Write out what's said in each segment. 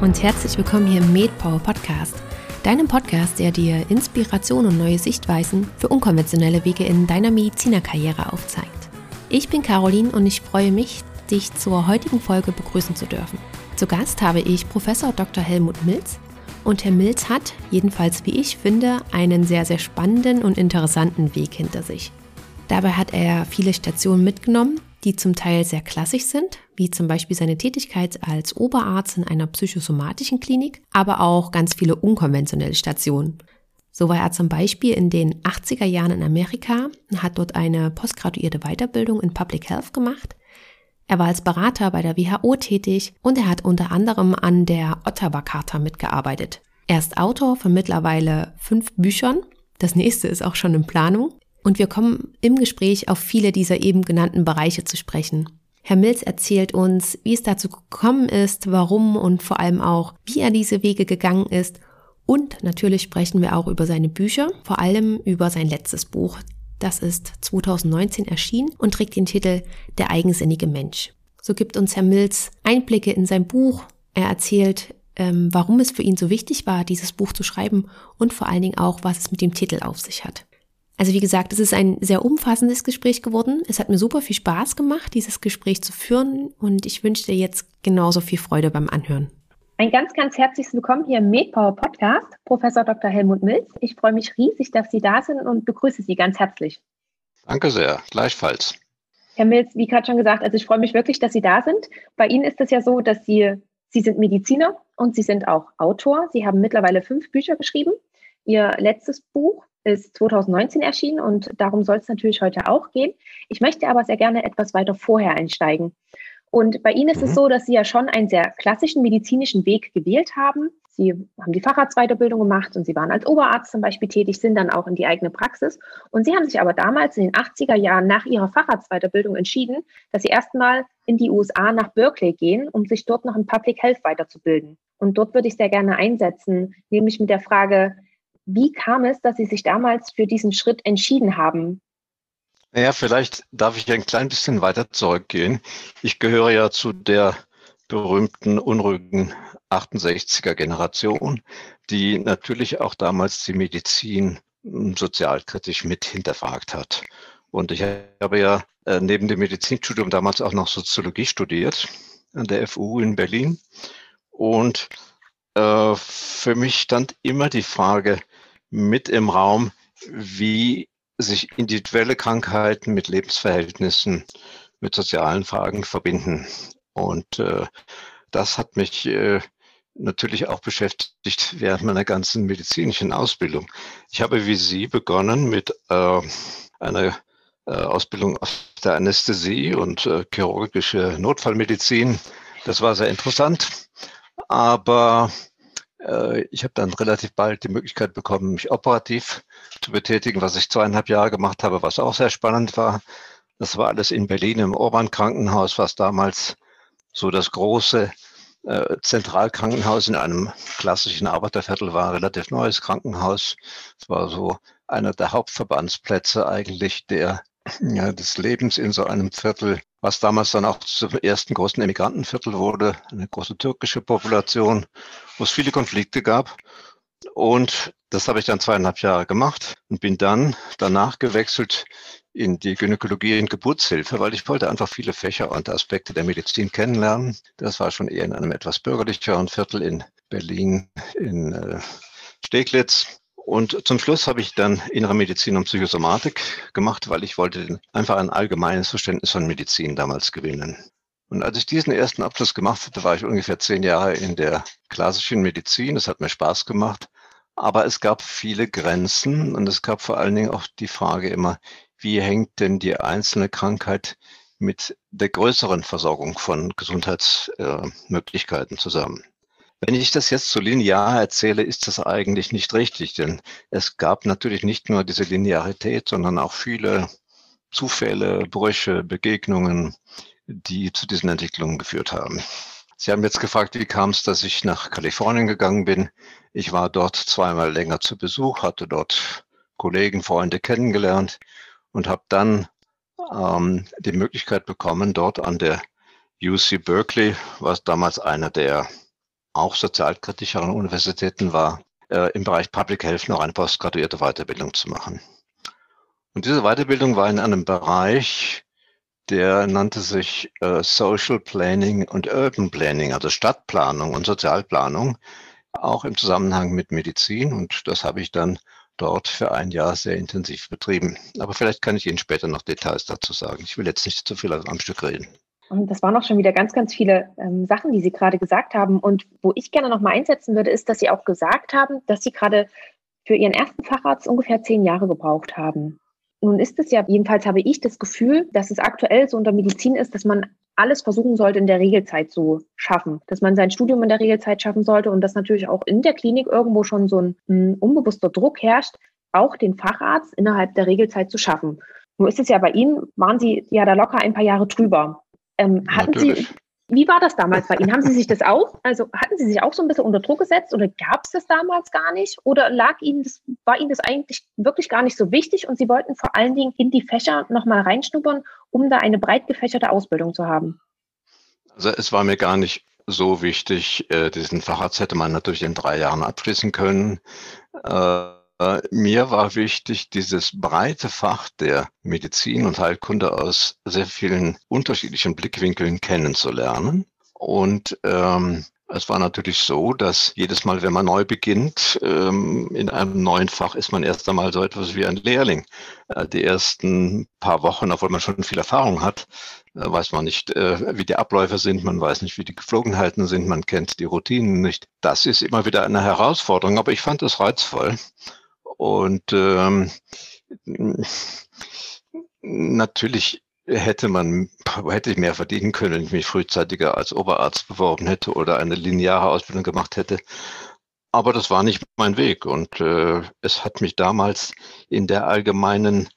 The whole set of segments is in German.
und herzlich willkommen hier im MedPower Podcast, deinem Podcast, der dir Inspiration und neue Sichtweisen für unkonventionelle Wege in deiner Medizinerkarriere aufzeigt. Ich bin Caroline und ich freue mich, dich zur heutigen Folge begrüßen zu dürfen. Zu Gast habe ich Professor Dr. Helmut Milz und Herr Milz hat, jedenfalls wie ich finde, einen sehr, sehr spannenden und interessanten Weg hinter sich. Dabei hat er viele Stationen mitgenommen, die zum Teil sehr klassisch sind, wie zum Beispiel seine Tätigkeit als Oberarzt in einer psychosomatischen Klinik, aber auch ganz viele unkonventionelle Stationen. So war er zum Beispiel in den 80er Jahren in Amerika und hat dort eine postgraduierte Weiterbildung in Public Health gemacht. Er war als Berater bei der WHO tätig und er hat unter anderem an der Ottawa Charta mitgearbeitet. Er ist Autor von mittlerweile fünf Büchern. Das nächste ist auch schon in Planung. Und wir kommen im Gespräch auf viele dieser eben genannten Bereiche zu sprechen. Herr Mills erzählt uns, wie es dazu gekommen ist, warum und vor allem auch, wie er diese Wege gegangen ist. Und natürlich sprechen wir auch über seine Bücher, vor allem über sein letztes Buch. Das ist 2019 erschienen und trägt den Titel Der eigensinnige Mensch. So gibt uns Herr Mills Einblicke in sein Buch. Er erzählt, ähm, warum es für ihn so wichtig war, dieses Buch zu schreiben und vor allen Dingen auch, was es mit dem Titel auf sich hat. Also wie gesagt, es ist ein sehr umfassendes Gespräch geworden. Es hat mir super viel Spaß gemacht, dieses Gespräch zu führen und ich wünsche dir jetzt genauso viel Freude beim Anhören. Ein ganz, ganz herzliches Willkommen hier im MedPower Podcast, Professor Dr. Helmut Milz. Ich freue mich riesig, dass Sie da sind und begrüße Sie ganz herzlich. Danke sehr, gleichfalls. Herr Milz, wie gerade schon gesagt, also ich freue mich wirklich, dass Sie da sind. Bei Ihnen ist es ja so, dass Sie, Sie sind Mediziner und Sie sind auch Autor. Sie haben mittlerweile fünf Bücher geschrieben. Ihr letztes Buch ist 2019 erschienen und darum soll es natürlich heute auch gehen. Ich möchte aber sehr gerne etwas weiter vorher einsteigen. Und bei Ihnen ist mhm. es so, dass Sie ja schon einen sehr klassischen medizinischen Weg gewählt haben. Sie haben die Facharztweiterbildung gemacht und Sie waren als Oberarzt zum Beispiel tätig, sind dann auch in die eigene Praxis. Und Sie haben sich aber damals in den 80er Jahren nach Ihrer Facharztweiterbildung entschieden, dass Sie erstmal in die USA nach Berkeley gehen, um sich dort noch in Public Health weiterzubilden. Und dort würde ich sehr gerne einsetzen, nämlich mit der Frage, wie kam es, dass Sie sich damals für diesen Schritt entschieden haben? Naja, vielleicht darf ich ein klein bisschen weiter zurückgehen. Ich gehöre ja zu der berühmten unruhigen 68er Generation, die natürlich auch damals die Medizin sozialkritisch mit hinterfragt hat. Und ich habe ja äh, neben dem Medizinstudium damals auch noch Soziologie studiert an der FU in Berlin. Und äh, für mich stand immer die Frage, mit im Raum, wie sich individuelle Krankheiten mit Lebensverhältnissen, mit sozialen Fragen verbinden. Und äh, das hat mich äh, natürlich auch beschäftigt während meiner ganzen medizinischen Ausbildung. Ich habe wie Sie begonnen mit äh, einer äh, Ausbildung aus der Anästhesie und äh, chirurgische Notfallmedizin. Das war sehr interessant. Aber ich habe dann relativ bald die Möglichkeit bekommen, mich operativ zu betätigen, was ich zweieinhalb Jahre gemacht habe, was auch sehr spannend war. Das war alles in Berlin im Orban Krankenhaus, was damals so das große äh, Zentralkrankenhaus in einem klassischen Arbeiterviertel war, relativ neues Krankenhaus. Es war so einer der Hauptverbandsplätze eigentlich der, ja, des Lebens in so einem Viertel was damals dann auch zum ersten großen Emigrantenviertel wurde, eine große türkische Population, wo es viele Konflikte gab. Und das habe ich dann zweieinhalb Jahre gemacht und bin dann danach gewechselt in die Gynäkologie und Geburtshilfe, weil ich wollte einfach viele Fächer und Aspekte der Medizin kennenlernen. Das war schon eher in einem etwas bürgerlicheren Viertel in Berlin, in äh, Steglitz. Und zum Schluss habe ich dann Innere Medizin und Psychosomatik gemacht, weil ich wollte einfach ein allgemeines Verständnis von Medizin damals gewinnen. Und als ich diesen ersten Abschluss gemacht hatte, war ich ungefähr zehn Jahre in der klassischen Medizin. Es hat mir Spaß gemacht. Aber es gab viele Grenzen und es gab vor allen Dingen auch die Frage immer, wie hängt denn die einzelne Krankheit mit der größeren Versorgung von Gesundheitsmöglichkeiten zusammen? Wenn ich das jetzt so linear erzähle, ist das eigentlich nicht richtig, denn es gab natürlich nicht nur diese Linearität, sondern auch viele Zufälle, Brüche, Begegnungen, die zu diesen Entwicklungen geführt haben. Sie haben jetzt gefragt, wie kam es, dass ich nach Kalifornien gegangen bin. Ich war dort zweimal länger zu Besuch, hatte dort Kollegen, Freunde kennengelernt und habe dann ähm, die Möglichkeit bekommen, dort an der UC Berkeley, was damals einer der auch sozialkritischeren Universitäten war, äh, im Bereich Public Health noch eine postgraduierte Weiterbildung zu machen. Und diese Weiterbildung war in einem Bereich, der nannte sich äh, Social Planning und Urban Planning, also Stadtplanung und Sozialplanung, auch im Zusammenhang mit Medizin. Und das habe ich dann dort für ein Jahr sehr intensiv betrieben. Aber vielleicht kann ich Ihnen später noch Details dazu sagen. Ich will jetzt nicht zu viel am Stück reden. Und das waren auch schon wieder ganz, ganz viele ähm, Sachen, die Sie gerade gesagt haben. Und wo ich gerne noch mal einsetzen würde, ist, dass Sie auch gesagt haben, dass Sie gerade für Ihren ersten Facharzt ungefähr zehn Jahre gebraucht haben. Nun ist es ja, jedenfalls habe ich das Gefühl, dass es aktuell so unter Medizin ist, dass man alles versuchen sollte, in der Regelzeit zu schaffen. Dass man sein Studium in der Regelzeit schaffen sollte und dass natürlich auch in der Klinik irgendwo schon so ein, ein unbewusster Druck herrscht, auch den Facharzt innerhalb der Regelzeit zu schaffen. Nur ist es ja bei Ihnen, waren Sie ja da locker ein paar Jahre drüber. Ähm, hatten Natürlich. Sie, wie war das damals bei Ihnen? Haben Sie sich das auch, also hatten Sie sich auch so ein bisschen unter Druck gesetzt oder gab es das damals gar nicht? Oder lag Ihnen das, war Ihnen das eigentlich wirklich gar nicht so wichtig und Sie wollten vor allen Dingen in die Fächer nochmal reinschnuppern, um da eine breit gefächerte Ausbildung zu haben? Also es war mir gar nicht so wichtig. Äh, diesen Facharzt hätte man natürlich in drei Jahren abschließen können. Äh, mir war wichtig, dieses breite Fach der Medizin und Heilkunde aus sehr vielen unterschiedlichen Blickwinkeln kennenzulernen. Und ähm, es war natürlich so, dass jedes Mal, wenn man neu beginnt, ähm, in einem neuen Fach ist man erst einmal so etwas wie ein Lehrling. Äh, die ersten paar Wochen, obwohl man schon viel Erfahrung hat, äh, weiß man nicht, äh, wie die Abläufe sind, man weiß nicht, wie die Geflogenheiten sind, man kennt die Routinen nicht. Das ist immer wieder eine Herausforderung, aber ich fand es reizvoll. Und ähm, natürlich hätte man, hätte ich mehr verdienen können, wenn ich mich frühzeitiger als Oberarzt beworben hätte oder eine lineare Ausbildung gemacht hätte. Aber das war nicht mein Weg und äh, es hat mich damals in der allgemeinen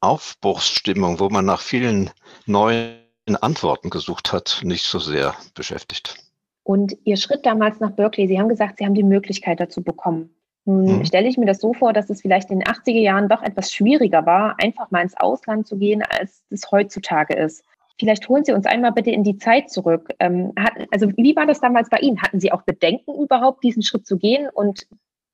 Aufbruchsstimmung, wo man nach vielen neuen Antworten gesucht hat, nicht so sehr beschäftigt. Und Ihr Schritt damals nach Berkeley, Sie haben gesagt, Sie haben die Möglichkeit dazu bekommen. Nun mhm. stelle ich mir das so vor, dass es vielleicht in den 80er Jahren doch etwas schwieriger war, einfach mal ins Ausland zu gehen, als es heutzutage ist. Vielleicht holen Sie uns einmal bitte in die Zeit zurück. Ähm, hat, also wie war das damals bei Ihnen? Hatten Sie auch Bedenken überhaupt, diesen Schritt zu gehen? Und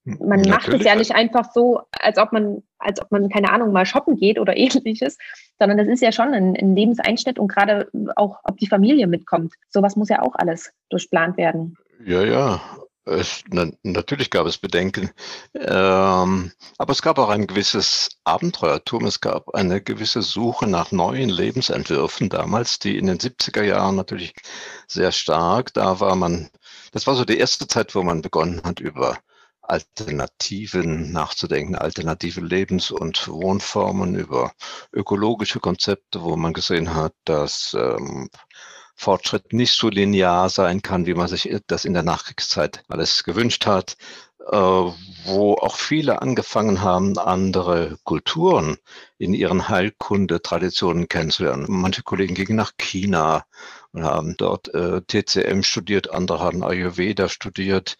hm, man Natürlich. macht es ja nicht einfach so, als ob man, als ob man, keine Ahnung, mal shoppen geht oder ähnliches, sondern das ist ja schon ein, ein Lebenseinschnitt und gerade auch, ob die Familie mitkommt. Sowas muss ja auch alles durchplant werden. Ja, ja. Es, na, natürlich gab es Bedenken, ähm, aber es gab auch ein gewisses Abenteuertum. Es gab eine gewisse Suche nach neuen Lebensentwürfen. Damals, die in den 70er Jahren natürlich sehr stark, da war. Man, das war so die erste Zeit, wo man begonnen hat, über Alternativen nachzudenken, alternative Lebens- und Wohnformen, über ökologische Konzepte, wo man gesehen hat, dass ähm, Fortschritt nicht so linear sein kann, wie man sich das in der Nachkriegszeit alles gewünscht hat, äh, wo auch viele angefangen haben, andere Kulturen in ihren Heilkunde-Traditionen kennenzulernen. Manche Kollegen gingen nach China und haben dort äh, TCM studiert, andere haben Ayurveda studiert,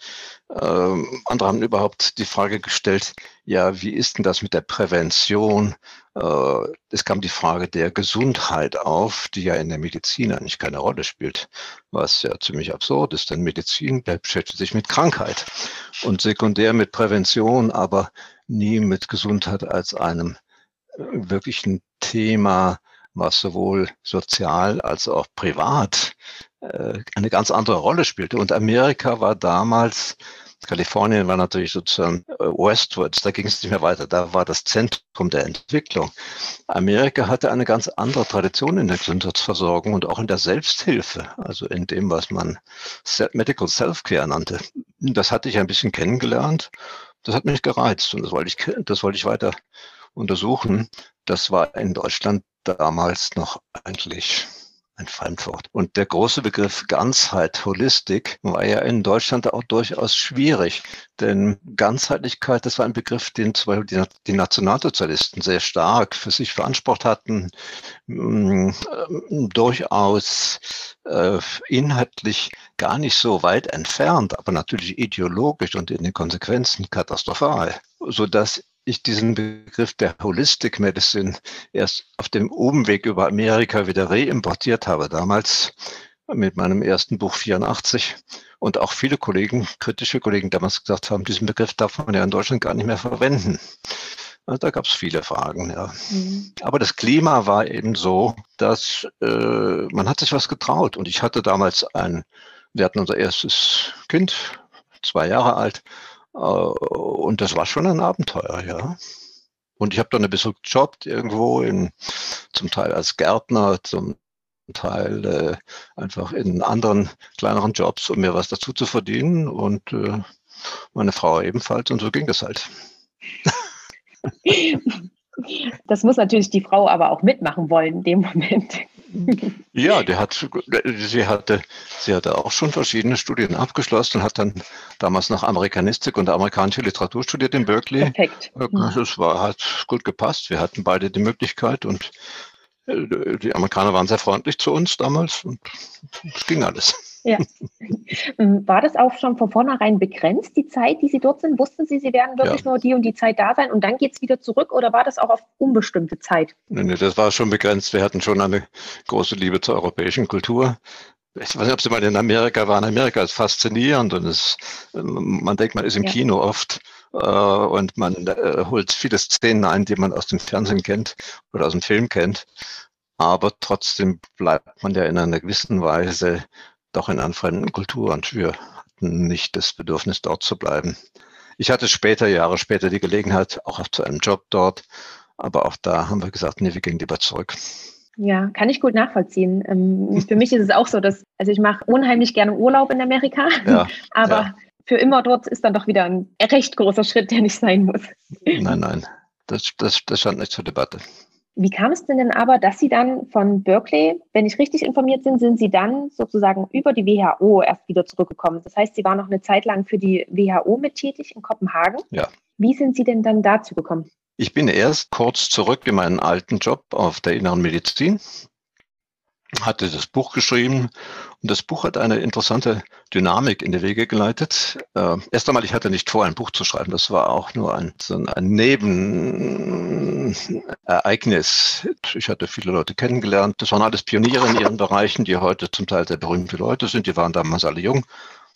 ähm, andere haben überhaupt die Frage gestellt, ja, wie ist denn das mit der Prävention? Äh, es kam die Frage der Gesundheit auf, die ja in der Medizin eigentlich keine Rolle spielt, was ja ziemlich absurd ist, denn Medizin beschäftigt sich mit Krankheit und sekundär mit Prävention, aber nie mit Gesundheit als einem äh, wirklichen Thema, was sowohl sozial als auch privat äh, eine ganz andere Rolle spielte. Und Amerika war damals Kalifornien war natürlich sozusagen äh, westwards, da ging es nicht mehr weiter, da war das Zentrum der Entwicklung. Amerika hatte eine ganz andere Tradition in der Gesundheitsversorgung und auch in der Selbsthilfe, also in dem, was man Medical Self-Care nannte. Das hatte ich ein bisschen kennengelernt. Das hat mich gereizt und das wollte ich, das wollte ich weiter untersuchen. Das war in Deutschland damals noch eigentlich ein Fremdwort. Und der große Begriff Ganzheit, Holistik, war ja in Deutschland auch durchaus schwierig. Denn Ganzheitlichkeit, das war ein Begriff, den zum Beispiel die, Nationalsozialisten sehr stark für sich beansprucht hatten, mm, durchaus äh, inhaltlich gar nicht so weit entfernt, aber natürlich ideologisch und in den Konsequenzen katastrophal, sodass ich diesen Begriff der Holistic Medicine erst auf dem Umweg über Amerika wieder reimportiert habe. Damals mit meinem ersten Buch 84 und auch viele Kollegen, kritische Kollegen damals gesagt haben, diesen Begriff darf man ja in Deutschland gar nicht mehr verwenden. Da gab es viele Fragen, ja. Mhm. Aber das Klima war eben so, dass äh, man hat sich was getraut. Und ich hatte damals ein, wir hatten unser erstes Kind, zwei Jahre alt, und das war schon ein Abenteuer, ja. Und ich habe dann ein bisschen gejobbt irgendwo, in, zum Teil als Gärtner, zum Teil äh, einfach in anderen kleineren Jobs, um mir was dazu zu verdienen und äh, meine Frau ebenfalls und so ging das halt. Das muss natürlich die Frau aber auch mitmachen wollen in dem Moment. Ja, die hat, sie hatte, sie hatte auch schon verschiedene Studien abgeschlossen, hat dann damals noch Amerikanistik und amerikanische Literatur studiert in Berkeley. Perfekt. Es war, hat gut gepasst. Wir hatten beide die Möglichkeit und die Amerikaner waren sehr freundlich zu uns damals und es ging alles. Ja. Ähm, war das auch schon von vornherein begrenzt, die Zeit, die Sie dort sind? Wussten Sie, Sie werden wirklich ja. nur die und die Zeit da sein und dann geht es wieder zurück oder war das auch auf unbestimmte Zeit? Nee, nee, das war schon begrenzt. Wir hatten schon eine große Liebe zur europäischen Kultur. Ich weiß nicht, ob Sie mal in Amerika waren. Amerika ist faszinierend und es, man denkt, man ist im ja. Kino oft. Äh, und man äh, holt viele Szenen ein, die man aus dem Fernsehen kennt oder aus dem Film kennt. Aber trotzdem bleibt man ja in einer gewissen Weise doch in einer fremden Kultur und wir hatten nicht das Bedürfnis, dort zu bleiben. Ich hatte später, Jahre später, die Gelegenheit, auch zu einem Job dort. Aber auch da haben wir gesagt, nee, wir gehen lieber zurück. Ja, kann ich gut nachvollziehen. Ähm, für mich ist es auch so, dass, also ich mache unheimlich gerne Urlaub in Amerika, ja, aber ja für immer dort ist dann doch wieder ein recht großer Schritt, der nicht sein muss. Nein, nein, das, das, das stand nicht zur Debatte. Wie kam es denn denn aber, dass Sie dann von Berkeley, wenn ich richtig informiert bin, sind Sie dann sozusagen über die WHO erst wieder zurückgekommen? Das heißt, Sie waren noch eine Zeit lang für die WHO mit tätig in Kopenhagen. Ja. Wie sind Sie denn dann dazu gekommen? Ich bin erst kurz zurück in meinen alten Job auf der inneren Medizin hatte das Buch geschrieben und das Buch hat eine interessante Dynamik in die Wege geleitet. Äh, erst einmal, ich hatte nicht vor, ein Buch zu schreiben. Das war auch nur ein, so ein Nebenereignis. Ich hatte viele Leute kennengelernt. Das waren alles Pioniere in ihren Bereichen, die heute zum Teil sehr berühmte Leute sind. Die waren damals alle jung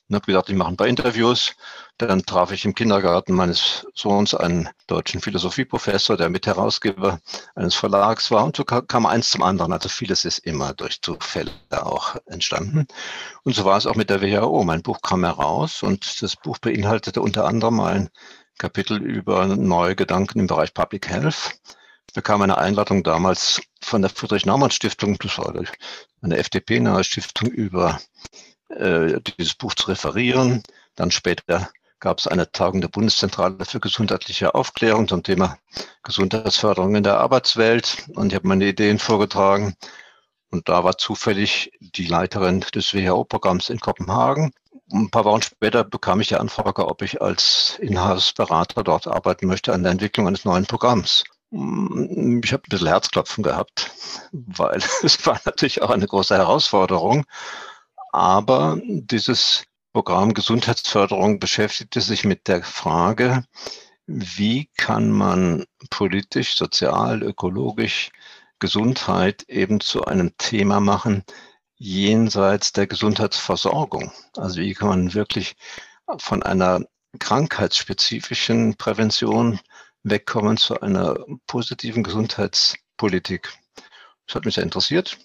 und habe gesagt, ich mache ein paar Interviews. Dann traf ich im Kindergarten meines Sohns einen deutschen Philosophieprofessor, der Mitherausgeber eines Verlags war. Und so kam eins zum anderen. Also vieles ist immer durch Zufälle auch entstanden. Und so war es auch mit der WHO. Mein Buch kam heraus und das Buch beinhaltete unter anderem ein Kapitel über neue Gedanken im Bereich Public Health. Ich bekam eine Einladung damals von der Friedrich-Naumann-Stiftung, das war eine FDP-nahe Stiftung, über äh, dieses Buch zu referieren. Dann später gab es eine Tagung der Bundeszentrale für gesundheitliche Aufklärung zum Thema Gesundheitsförderung in der Arbeitswelt. Und ich habe meine Ideen vorgetragen. Und da war zufällig die Leiterin des WHO-Programms in Kopenhagen. Ein paar Wochen später bekam ich die Anfrage, ob ich als Inhaltsberater dort arbeiten möchte an der Entwicklung eines neuen Programms. Ich habe ein bisschen Herzklopfen gehabt, weil es war natürlich auch eine große Herausforderung. Aber dieses Programm Gesundheitsförderung beschäftigte sich mit der Frage, wie kann man politisch, sozial, ökologisch Gesundheit eben zu einem Thema machen, jenseits der Gesundheitsversorgung. Also wie kann man wirklich von einer krankheitsspezifischen Prävention wegkommen zu einer positiven Gesundheitspolitik. Das hat mich sehr interessiert.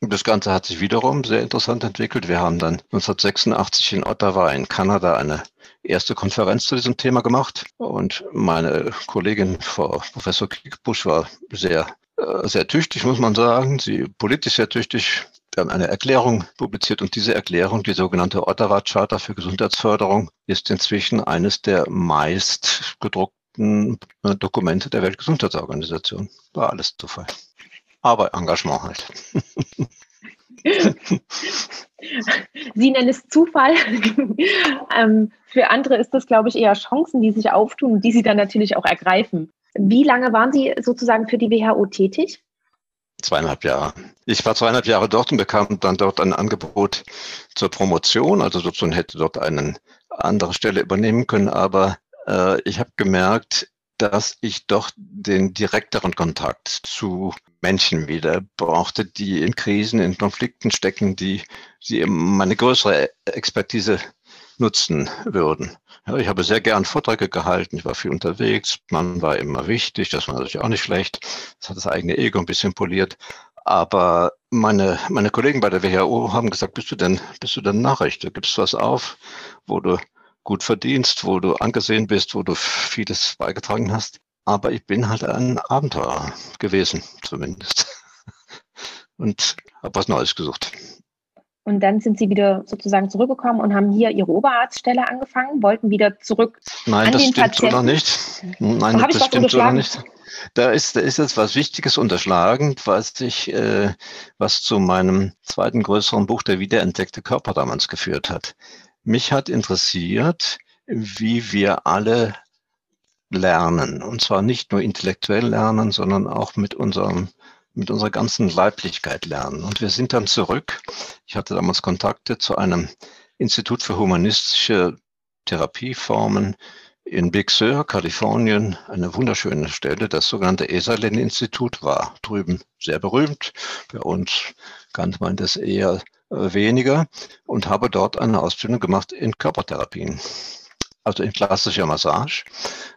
Das Ganze hat sich wiederum sehr interessant entwickelt. Wir haben dann 1986 in Ottawa in Kanada eine erste Konferenz zu diesem Thema gemacht und meine Kollegin Frau Professor Kickbusch war sehr, äh, sehr tüchtig, muss man sagen. Sie politisch sehr tüchtig. Wir haben eine Erklärung publiziert und diese Erklärung, die sogenannte Ottawa Charta für Gesundheitsförderung, ist inzwischen eines der meist gedruckten äh, Dokumente der Weltgesundheitsorganisation. War alles Zufall aber Engagement halt. Sie nennen es Zufall. ähm, für andere ist das, glaube ich, eher Chancen, die sich auftun und die Sie dann natürlich auch ergreifen. Wie lange waren Sie sozusagen für die WHO tätig? Zweieinhalb Jahre. Ich war zweieinhalb Jahre dort und bekam dann dort ein Angebot zur Promotion. Also sozusagen hätte dort eine andere Stelle übernehmen können. Aber äh, ich habe gemerkt, dass ich doch den direkteren Kontakt zu Menschen wieder brauchte, die in Krisen, in Konflikten stecken, die, die meine größere Expertise nutzen würden. Ja, ich habe sehr gern Vorträge gehalten, ich war viel unterwegs, man war immer wichtig, das war natürlich auch nicht schlecht, das hat das eigene Ego ein bisschen poliert. Aber meine, meine Kollegen bei der WHO haben gesagt, bist du denn, bist du denn Nachricht? Gibst du was auf, wo du gut verdienst, wo du angesehen bist, wo du vieles beigetragen hast. Aber ich bin halt ein Abenteurer gewesen, zumindest. Und habe was Neues gesucht. Und dann sind Sie wieder sozusagen zurückgekommen und haben hier Ihre Oberarztstelle angefangen, wollten wieder zurück. Nein, das stimmt Patienten. so noch nicht. Nein, das stimmt so noch nicht. Da ist, da ist jetzt was Wichtiges unterschlagen, was ich, äh, was zu meinem zweiten größeren Buch, der wiederentdeckte Körper damals geführt hat. Mich hat interessiert, wie wir alle lernen. Und zwar nicht nur intellektuell lernen, sondern auch mit unserem mit unserer ganzen Leiblichkeit lernen. Und wir sind dann zurück. Ich hatte damals Kontakte zu einem Institut für humanistische Therapieformen in Big Sur, Kalifornien, eine wunderschöne Stelle. Das sogenannte Esalen-Institut war drüben sehr berühmt. Bei uns kannte man das eher weniger und habe dort eine Ausbildung gemacht in Körpertherapien. Also in klassischer Massage.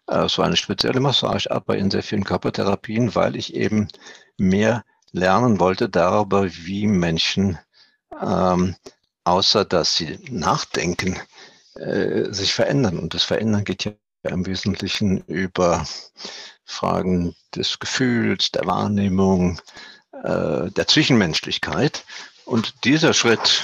Äh, es war eine spezielle Massage, aber in sehr vielen Körpertherapien, weil ich eben mehr lernen wollte darüber, wie Menschen, ähm, außer dass sie nachdenken, äh, sich verändern. Und das Verändern geht ja im Wesentlichen über Fragen des Gefühls, der Wahrnehmung, äh, der Zwischenmenschlichkeit. Und dieser Schritt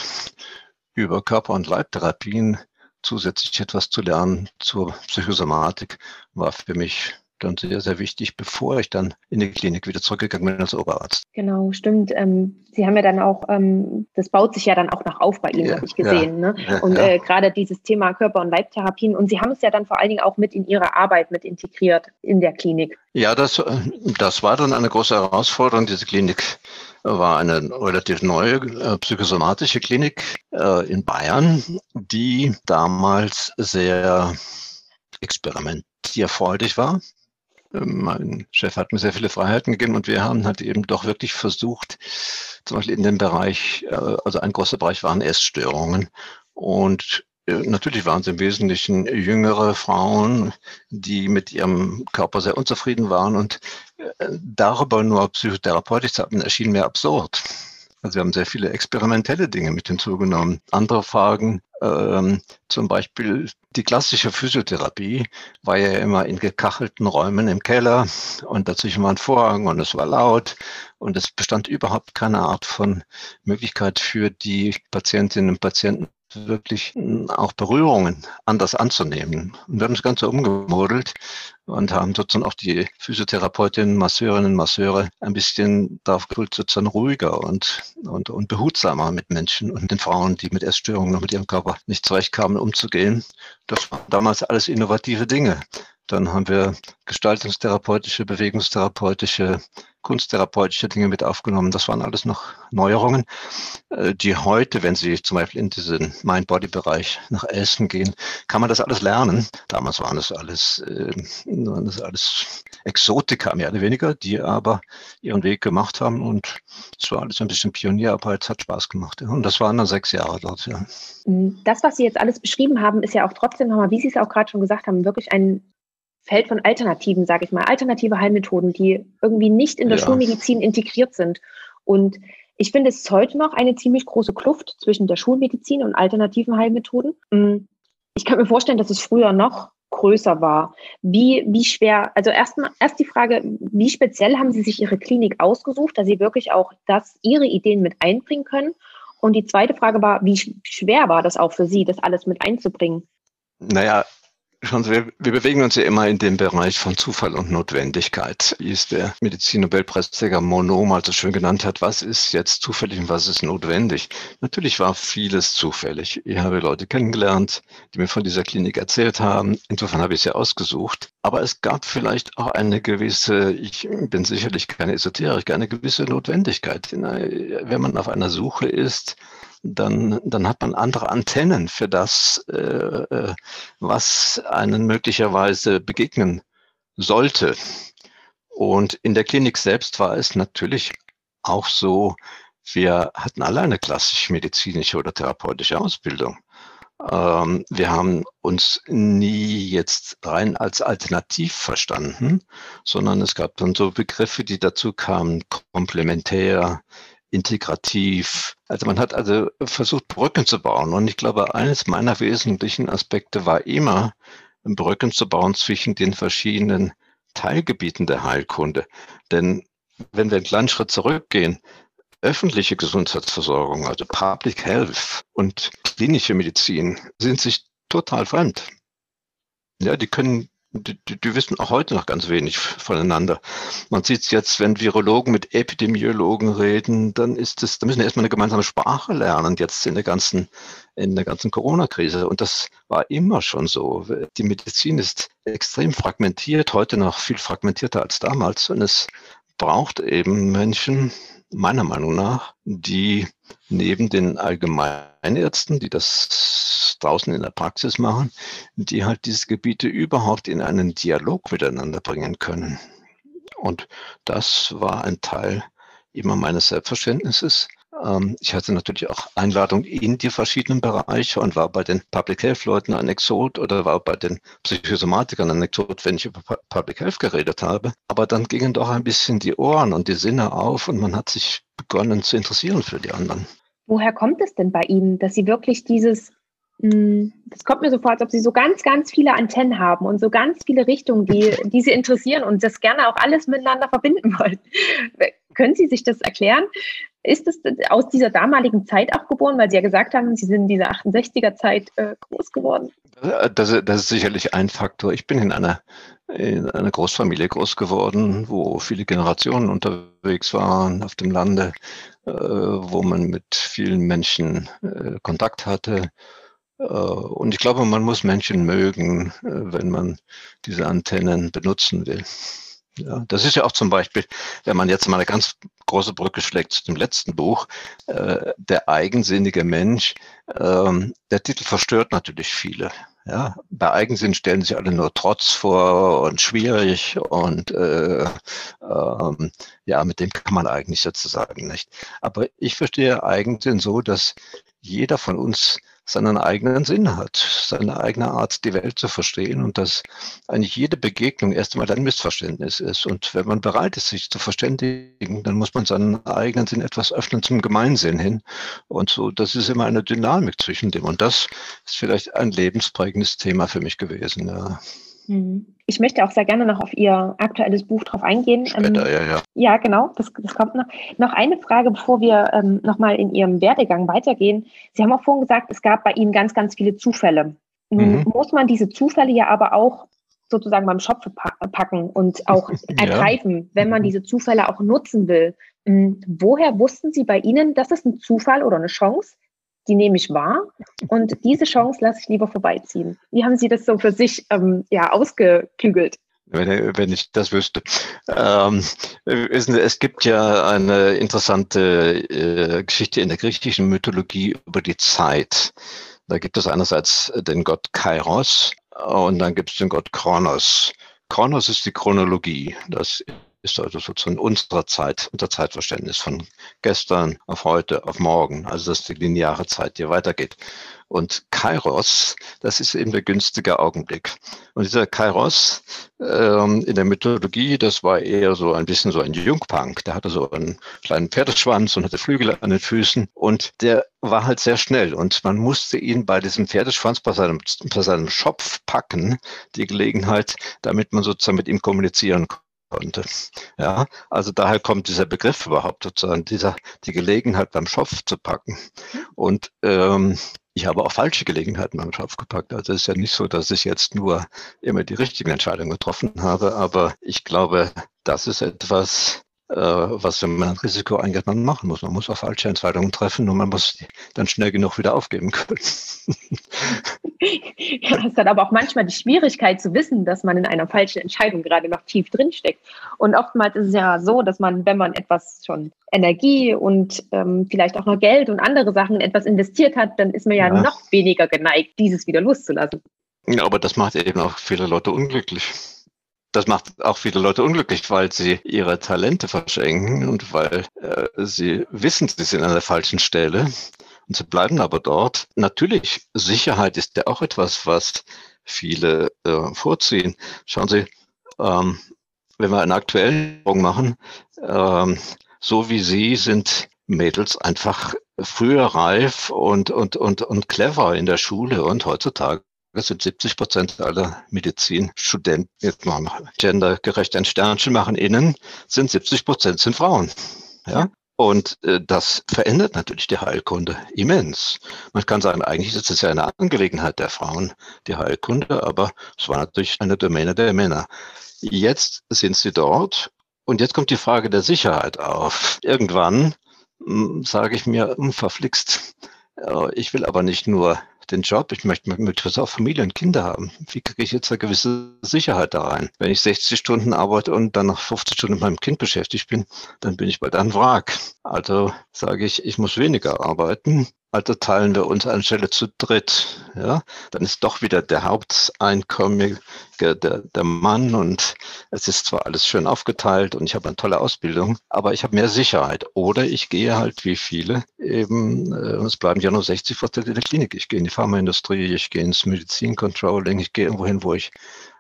über Körper- und Leibtherapien zusätzlich etwas zu lernen zur Psychosomatik war für mich dann sehr, sehr wichtig, bevor ich dann in die Klinik wieder zurückgegangen bin als Oberarzt. Genau, stimmt. Ähm, Sie haben ja dann auch, ähm, das baut sich ja dann auch noch auf bei Ihnen, ja, habe ich gesehen. Ja, ne? ja, und äh, gerade dieses Thema Körper- und Leibtherapien. Und Sie haben es ja dann vor allen Dingen auch mit in Ihre Arbeit mit integriert in der Klinik. Ja, das, äh, das war dann eine große Herausforderung. Diese Klinik war eine relativ neue äh, psychosomatische Klinik äh, in Bayern, die damals sehr experimentierfreudig war. Mein Chef hat mir sehr viele Freiheiten gegeben und wir haben halt eben doch wirklich versucht, zum Beispiel in dem Bereich, äh, also ein großer Bereich waren Essstörungen. Und natürlich waren es im Wesentlichen jüngere Frauen, die mit ihrem Körper sehr unzufrieden waren und äh, darüber nur psychotherapeutisch zu haben, erschien mir absurd. Also wir haben sehr viele experimentelle Dinge mit hinzugenommen. Andere Fragen, ähm, zum Beispiel die klassische Physiotherapie war ja immer in gekachelten Räumen im Keller und dazwischen war ein Vorhang und es war laut und es bestand überhaupt keine Art von Möglichkeit für die Patientinnen und Patienten wirklich auch Berührungen anders anzunehmen. Und wir haben das Ganze umgemodelt und haben sozusagen auch die Physiotherapeutinnen, Masseurinnen, Masseure ein bisschen darauf geholt, sozusagen ruhiger und, und, und behutsamer mit Menschen und den Frauen, die mit Essstörungen und mit ihrem Körper nicht zurechtkamen, umzugehen. Das waren damals alles innovative Dinge. Dann haben wir gestaltungstherapeutische, bewegungstherapeutische, kunsttherapeutische Dinge mit aufgenommen. Das waren alles noch Neuerungen, äh, die heute, wenn Sie zum Beispiel in diesen Mind-Body-Bereich nach Essen gehen, kann man das alles lernen. Damals waren es alles, äh, waren das alles Exotika mehr oder weniger, die aber ihren Weg gemacht haben und es war alles ein bisschen Pionierarbeit, hat Spaß gemacht. Und das waren dann sechs Jahre dort. Ja. Das, was Sie jetzt alles beschrieben haben, ist ja auch trotzdem nochmal, wie Sie es auch gerade schon gesagt haben, wirklich ein Feld von Alternativen, sage ich mal, alternative Heilmethoden, die irgendwie nicht in der ja. Schulmedizin integriert sind. Und ich finde, es ist heute noch eine ziemlich große Kluft zwischen der Schulmedizin und alternativen Heilmethoden. Mm, ich kann mir vorstellen, dass es früher noch größer war. Wie, wie schwer, also erst, erst die Frage, wie speziell haben Sie sich Ihre Klinik ausgesucht, dass Sie wirklich auch das, Ihre Ideen mit einbringen können? Und die zweite Frage war, wie schwer war das auch für Sie, das alles mit einzubringen? Naja, Schauen wir, wir, bewegen uns ja immer in dem Bereich von Zufall und Notwendigkeit, wie es der Medizin-Nobelpreisträger Monod mal so schön genannt hat. Was ist jetzt zufällig und was ist notwendig? Natürlich war vieles zufällig. Ich habe Leute kennengelernt, die mir von dieser Klinik erzählt haben. Insofern habe ich sie ausgesucht. Aber es gab vielleicht auch eine gewisse, ich bin sicherlich keine Esoterik, eine gewisse Notwendigkeit. Wenn man auf einer Suche ist, dann, dann hat man andere Antennen für das, äh, äh, was einen möglicherweise begegnen sollte. Und in der Klinik selbst war es natürlich auch so, wir hatten alle eine klassisch medizinische oder therapeutische Ausbildung. Ähm, wir haben uns nie jetzt rein als alternativ verstanden, sondern es gab dann so Begriffe, die dazu kamen, komplementär, integrativ. Also man hat also versucht, Brücken zu bauen. Und ich glaube, eines meiner wesentlichen Aspekte war immer, Brücken zu bauen zwischen den verschiedenen Teilgebieten der Heilkunde. Denn wenn wir einen kleinen Schritt zurückgehen, öffentliche Gesundheitsversorgung, also Public Health und klinische Medizin sind sich total fremd. Ja, die können die, die, wissen auch heute noch ganz wenig voneinander. Man sieht es jetzt, wenn Virologen mit Epidemiologen reden, dann ist es, da müssen erstmal eine gemeinsame Sprache lernen, jetzt in der ganzen, in der ganzen Corona-Krise. Und das war immer schon so. Die Medizin ist extrem fragmentiert, heute noch viel fragmentierter als damals. Und es braucht eben Menschen, meiner Meinung nach, die neben den Allgemeinärzten, die das draußen in der Praxis machen, die halt diese Gebiete überhaupt in einen Dialog miteinander bringen können. Und das war ein Teil immer meines Selbstverständnisses. Ähm, ich hatte natürlich auch Einladung in die verschiedenen Bereiche und war bei den Public Health Leuten ein Exot oder war bei den Psychosomatikern ein Exot, wenn ich über Public Health geredet habe. Aber dann gingen doch ein bisschen die Ohren und die Sinne auf und man hat sich begonnen zu interessieren für die anderen. Woher kommt es denn bei Ihnen, dass Sie wirklich dieses hm, das kommt mir so vor, als ob sie so ganz, ganz viele Antennen haben und so ganz viele Richtungen, die, die sie interessieren und das gerne auch alles miteinander verbinden wollen. Können Sie sich das erklären? Ist es aus dieser damaligen Zeit auch geboren, weil Sie ja gesagt haben, Sie sind in dieser 68er Zeit äh, groß geworden? Das, das, ist sicherlich ein Faktor. Ich bin in einer, in einer Großfamilie groß geworden, wo viele Generationen unterwegs waren auf dem Lande, äh, wo man mit vielen Menschen äh, Kontakt hatte. Äh, und ich glaube, man muss Menschen mögen, äh, wenn man diese Antennen benutzen will. Ja, das ist ja auch zum Beispiel, wenn man jetzt mal eine ganz große Brücke schlägt zu dem letzten Buch, äh, der eigensinnige Mensch. Ähm, der Titel verstört natürlich viele. Ja, bei Eigensinn stellen sich alle nur Trotz vor und schwierig und äh, ähm, ja, mit dem kann man eigentlich sozusagen nicht. Aber ich verstehe Eigensinn so, dass jeder von uns seinen eigenen Sinn hat, seine eigene Art, die Welt zu verstehen und dass eigentlich jede Begegnung erst einmal ein Missverständnis ist. Und wenn man bereit ist, sich zu verständigen, dann muss man seinen eigenen Sinn etwas öffnen zum Gemeinsinn hin. Und so, das ist immer eine Dynamik zwischen dem. Und das ist vielleicht ein lebensprägendes Thema für mich gewesen. Ja. Mhm. Ich möchte auch sehr gerne noch auf Ihr aktuelles Buch drauf eingehen. Später, ähm, ja, ja. Ja, genau, das, das kommt noch. Noch eine Frage, bevor wir ähm, nochmal in Ihrem Werdegang weitergehen. Sie haben auch vorhin gesagt, es gab bei Ihnen ganz, ganz viele Zufälle. Mhm. muss man diese Zufälle ja aber auch sozusagen beim Schopf packen und auch ergreifen, ja. wenn man mhm. diese Zufälle auch nutzen will. Hm, woher wussten Sie bei Ihnen, das ist ein Zufall oder eine Chance, die nehme ich wahr und diese Chance lasse ich lieber vorbeiziehen. Wie haben Sie das so für sich ähm, ja, ausgeklügelt? Wenn, wenn ich das wüsste. Ähm, es gibt ja eine interessante äh, Geschichte in der griechischen Mythologie über die Zeit. Da gibt es einerseits den Gott Kairos und dann gibt es den Gott Kronos. Kronos ist die Chronologie. Das ist also sozusagen unserer Zeit, unser Zeitverständnis von gestern auf heute, auf morgen. Also das ist die lineare Zeit, die weitergeht. Und Kairos, das ist eben der günstige Augenblick. Und dieser Kairos ähm, in der Mythologie, das war eher so ein bisschen so ein Jungpunk. Der hatte so einen kleinen Pferdeschwanz und hatte Flügel an den Füßen. Und der war halt sehr schnell. Und man musste ihn bei diesem Pferdeschwanz, bei seinem, bei seinem Schopf packen, die Gelegenheit, damit man sozusagen mit ihm kommunizieren konnte konnte. Ja, also daher kommt dieser Begriff überhaupt sozusagen, dieser, die Gelegenheit beim Schopf zu packen. Und ähm, ich habe auch falsche Gelegenheiten beim Schopf gepackt. Also es ist ja nicht so, dass ich jetzt nur immer die richtigen Entscheidungen getroffen habe, aber ich glaube, das ist etwas, was wenn man ein Risiko eingeht, man machen muss. Man muss auch falsche Entscheidungen treffen und man muss dann schnell genug wieder aufgeben können. ja, das ist dann aber auch manchmal die Schwierigkeit zu wissen, dass man in einer falschen Entscheidung gerade noch tief drinsteckt. Und oftmals ist es ja so, dass man, wenn man etwas schon Energie und ähm, vielleicht auch noch Geld und andere Sachen etwas investiert hat, dann ist man ja, ja. noch weniger geneigt, dieses wieder loszulassen. Ja, aber das macht eben auch viele Leute unglücklich. Das macht auch viele Leute unglücklich, weil sie ihre Talente verschenken und weil äh, sie wissen, sie sind an der falschen Stelle und sie bleiben aber dort. Natürlich, Sicherheit ist ja auch etwas, was viele äh, vorziehen. Schauen Sie, ähm, wenn wir einen aktuellen Sprung machen, ähm, so wie Sie sind Mädels einfach früher reif und, und, und, und clever in der Schule und heutzutage das sind 70 Prozent aller Medizinstudenten, jetzt mal gendergerecht ein Sternchen machen, innen sind 70 Prozent sind Frauen. Ja? Und äh, das verändert natürlich die Heilkunde immens. Man kann sagen, eigentlich ist es ja eine Angelegenheit der Frauen, die Heilkunde, aber es war natürlich eine Domäne der Männer. Jetzt sind sie dort und jetzt kommt die Frage der Sicherheit auf. Irgendwann hm, sage ich mir, hm, verflixt, äh, ich will aber nicht nur den Job, ich möchte mit auch Familie und Kinder haben. Wie kriege ich jetzt eine gewisse Sicherheit da rein? Wenn ich 60 Stunden arbeite und dann nach 50 Stunden mit meinem Kind beschäftigt bin, dann bin ich bald ein Wrack. Also sage ich, ich muss weniger arbeiten also teilen wir uns anstelle zu dritt. Ja, dann ist doch wieder der Haupteinkommen der, der Mann und es ist zwar alles schön aufgeteilt und ich habe eine tolle Ausbildung, aber ich habe mehr Sicherheit. Oder ich gehe halt wie viele eben, äh, es bleiben ja nur 60 Prozent in der Klinik. Ich gehe in die Pharmaindustrie, ich gehe ins Medizincontrolling, ich gehe irgendwo hin, wo ich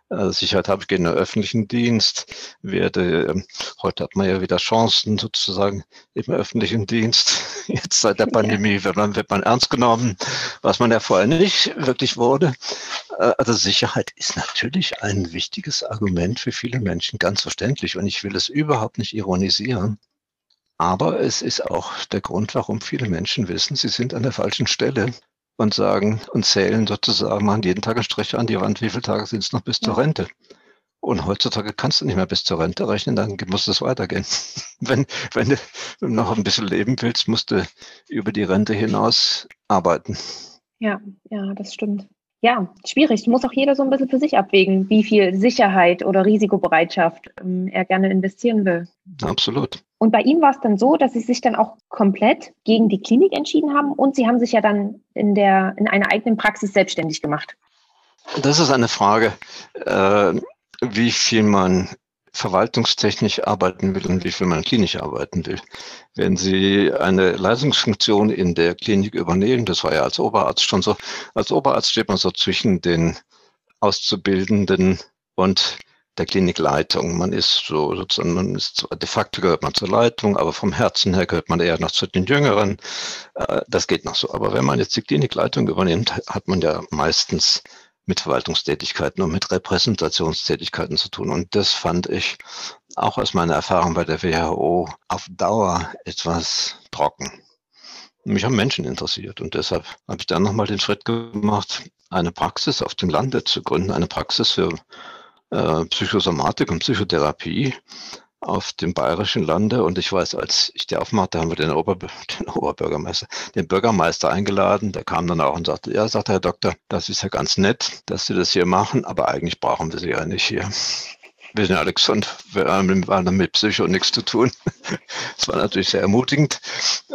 Sicherheit habe ich in den öffentlichen Dienst, werde, ähm, heute hat man ja wieder Chancen sozusagen im öffentlichen Dienst. Jetzt seit der Pandemie wird man, wird man ernst genommen, was man ja vorher nicht wirklich wurde. Äh, also Sicherheit ist natürlich ein wichtiges Argument für viele Menschen, ganz verständlich. Und ich will es überhaupt nicht ironisieren. Aber es ist auch der Grund, warum viele Menschen wissen, sie sind an der falschen Stelle und sagen und zählen sozusagen, machen jeden Tag einen Strich an die Wand, wie viele Tage sind es noch bis zur Rente. Und heutzutage kannst du nicht mehr bis zur Rente rechnen, dann muss es weitergehen. wenn, wenn du noch ein bisschen leben willst, musst du über die Rente hinaus arbeiten. Ja, ja, das stimmt. Ja, schwierig. Muss auch jeder so ein bisschen für sich abwägen, wie viel Sicherheit oder Risikobereitschaft ähm, er gerne investieren will. Absolut. Und bei ihm war es dann so, dass Sie sich dann auch komplett gegen die Klinik entschieden haben und Sie haben sich ja dann in, der, in einer eigenen Praxis selbstständig gemacht. Das ist eine Frage, äh, wie viel man verwaltungstechnisch arbeiten will und wie viel man klinisch arbeiten will. Wenn Sie eine Leistungsfunktion in der Klinik übernehmen, das war ja als Oberarzt schon so, als Oberarzt steht man so zwischen den Auszubildenden und der Klinikleitung. Man ist so sozusagen, man ist zwar de facto gehört man zur Leitung, aber vom Herzen her gehört man eher noch zu den Jüngeren. Äh, das geht noch so. Aber wenn man jetzt die Klinikleitung übernimmt, hat man ja meistens mit Verwaltungstätigkeiten und mit Repräsentationstätigkeiten zu tun. Und das fand ich auch aus meiner Erfahrung bei der WHO auf Dauer etwas trocken. Mich haben Menschen interessiert und deshalb habe ich dann nochmal den Schritt gemacht, eine Praxis auf dem Lande zu gründen, eine Praxis für äh, Psychosomatik und Psychotherapie auf dem bayerischen Lande. Und ich weiß, als ich die aufmachte, haben wir den, Ober den Oberbürgermeister, den Bürgermeister eingeladen. Der kam dann auch und sagte, ja, sagte Herr Doktor, das ist ja ganz nett, dass Sie das hier machen, aber eigentlich brauchen wir Sie ja nicht hier. Wir sind ja alle gesund, wir haben mit Psycho nichts zu tun. Das war natürlich sehr ermutigend.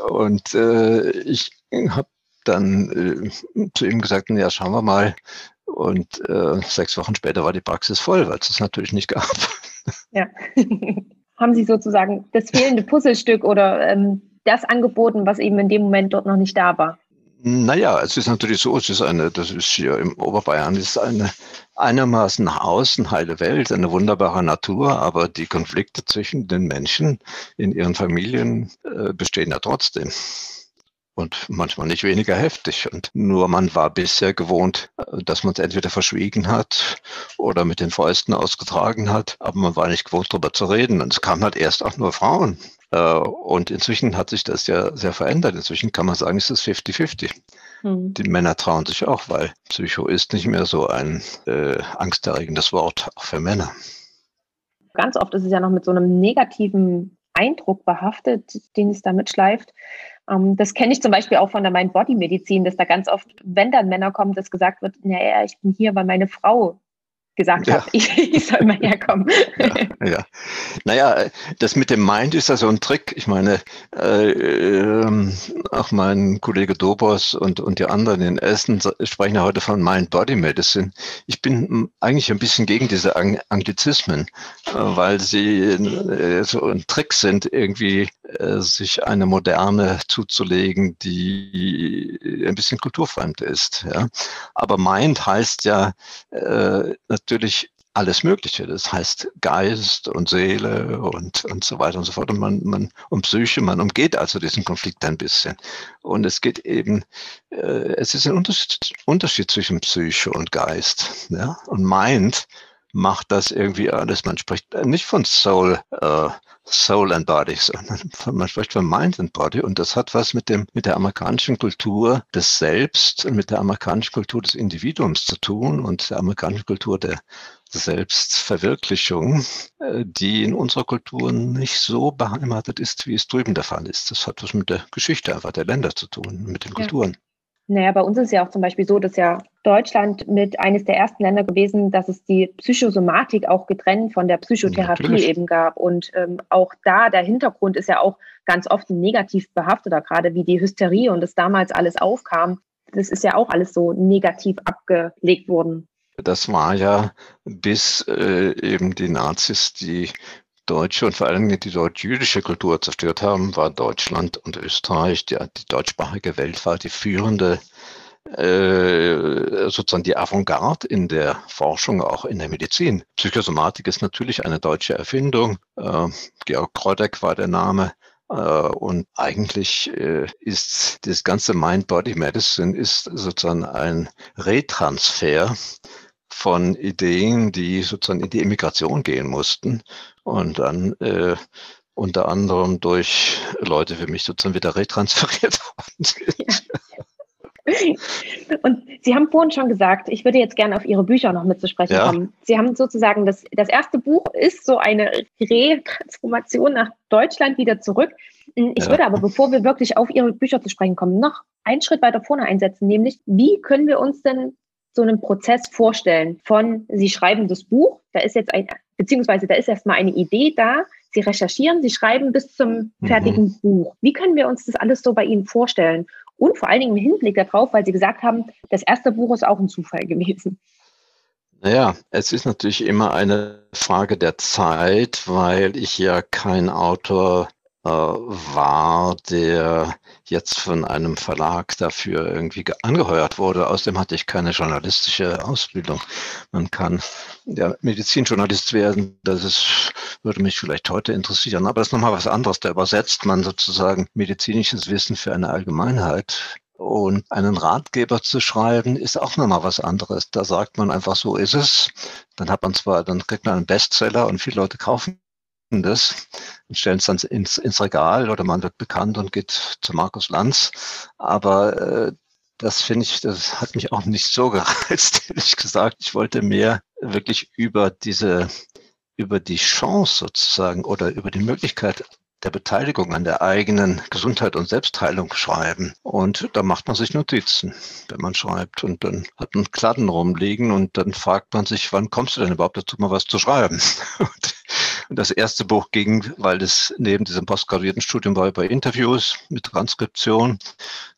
Und äh, ich habe dann äh, zu ihm gesagt, ja, schauen wir mal, und äh, sechs Wochen später war die Praxis voll, weil es es natürlich nicht gab. Ja. Haben Sie sozusagen das fehlende Puzzlestück oder ähm, das angeboten, was eben in dem Moment dort noch nicht da war? Naja, es ist natürlich so, es ist eine, das ist hier im Oberbayern, es ist eine einigermaßen nach außen heile Welt, eine wunderbare Natur, aber die Konflikte zwischen den Menschen in ihren Familien äh, bestehen ja trotzdem und manchmal nicht weniger heftig. Und nur man war bisher gewohnt, äh, dass man es entweder verschwiegen hat oder mit den Fäusten ausgetragen hat, aber man war nicht gewohnt, darüber zu reden. Und es kamen halt erst auch nur Frauen. Äh, und inzwischen hat sich das ja sehr verändert. Inzwischen kann man sagen, es ist 50-50. Hm. Die Männer trauen sich auch, weil Psycho ist nicht mehr so ein äh, angsterregendes Wort, auch für Männer. Ganz oft ist es ja noch mit so einem negativen Eindruck behaftet, den es damit schleift. Ähm, das kenne ich zum Beispiel auch von der Mind-Body-Medizin, dass da ganz oft, wenn dann Männer kommen, dass gesagt wird, naja, ich bin hier, weil meine Frau gesagt ja. habe, ich, ich, soll mal herkommen. Ja, ja. Naja, das mit dem Mind ist ja so ein Trick. Ich meine, äh, äh, auch mein Kollege Dobos und, und die anderen in Essen sprechen ja heute von Mind-Body-Medicine. Ich bin eigentlich ein bisschen gegen diese Anglizismen, äh, weil sie äh, so ein Trick sind, irgendwie äh, sich eine moderne zuzulegen, die ein bisschen kulturfremd ist. Ja? Aber Mind heißt ja äh, natürlich alles Mögliche. Das heißt Geist und Seele und, und so weiter und so fort. Und man, man um Psyche, man umgeht also diesen Konflikt ein bisschen. Und es geht eben, äh, es ist ein Unterschied, Unterschied zwischen Psyche und Geist. Ja? Und Mind macht das irgendwie alles. Man spricht nicht von Soul, äh, Soul and Body, sondern man spricht von Mind and Body. Und das hat was mit dem, mit der amerikanischen Kultur des Selbst und mit der amerikanischen Kultur des Individuums zu tun und der amerikanischen Kultur der Selbstverwirklichung, äh, die in unserer Kultur nicht so beheimatet ist, wie es drüben der Fall ist. Das hat was mit der Geschichte einfach der Länder zu tun, mit den Kulturen. Naja, bei uns ist ja auch zum Beispiel so, dass ja Deutschland mit eines der ersten Länder gewesen, dass es die Psychosomatik auch getrennt von der Psychotherapie Natürlich. eben gab. Und ähm, auch da, der Hintergrund ist ja auch ganz oft negativ behaftet, gerade wie die Hysterie und das damals alles aufkam. Das ist ja auch alles so negativ abgelegt worden. Das war ja bis äh, eben die Nazis die deutsche und vor allem die deutsch-jüdische Kultur zerstört haben, war Deutschland und Österreich, die, die deutschsprachige Welt war die führende, äh, sozusagen die Avantgarde in der Forschung, auch in der Medizin. Psychosomatik ist natürlich eine deutsche Erfindung. Äh, Georg Krodek war der Name. Äh, und eigentlich äh, ist das ganze Mind-Body-Medicine ist sozusagen ein Retransfer von Ideen, die sozusagen in die Immigration gehen mussten und dann äh, unter anderem durch Leute wie mich sozusagen wieder retransferiert worden sind. Ja. Und Sie haben vorhin schon gesagt, ich würde jetzt gerne auf Ihre Bücher noch mitzusprechen ja. kommen. Sie haben sozusagen, das, das erste Buch ist so eine Retransformation nach Deutschland wieder zurück. Ich ja. würde aber, bevor wir wirklich auf Ihre Bücher zu sprechen kommen, noch einen Schritt weiter vorne einsetzen, nämlich, wie können wir uns denn so einen Prozess vorstellen von, Sie schreiben das Buch, da ist jetzt ein, beziehungsweise da ist erstmal eine Idee da, Sie recherchieren, Sie schreiben bis zum mhm. fertigen mhm. Buch. Wie können wir uns das alles so bei Ihnen vorstellen? Und vor allen Dingen im Hinblick darauf, weil Sie gesagt haben, das erste Buch ist auch ein Zufall gewesen. Naja, es ist natürlich immer eine Frage der Zeit, weil ich ja kein Autor äh, war, der jetzt von einem Verlag dafür irgendwie angeheuert wurde. Außerdem hatte ich keine journalistische Ausbildung. Man kann ja Medizinjournalist werden, das ist, würde mich vielleicht heute interessieren, aber das ist nochmal was anderes. Da übersetzt man sozusagen medizinisches Wissen für eine Allgemeinheit. Und einen Ratgeber zu schreiben, ist auch nochmal was anderes. Da sagt man einfach, so ist es. Dann hat man zwar, dann kriegt man einen Bestseller und viele Leute kaufen das und stellen es dann ins, ins Regal oder man wird bekannt und geht zu Markus Lanz. Aber äh, das finde ich, das hat mich auch nicht so gereizt, ehrlich gesagt. Ich wollte mehr wirklich über diese, über die Chance sozusagen oder über die Möglichkeit der Beteiligung an der eigenen Gesundheit und Selbstheilung schreiben. Und da macht man sich Notizen, wenn man schreibt. Und dann hat man Kladden rumliegen und dann fragt man sich, wann kommst du denn überhaupt dazu, mal was zu schreiben? Und das erste Buch ging, weil es neben diesem Postgraduiertenstudium war, bei Interviews mit Transkription.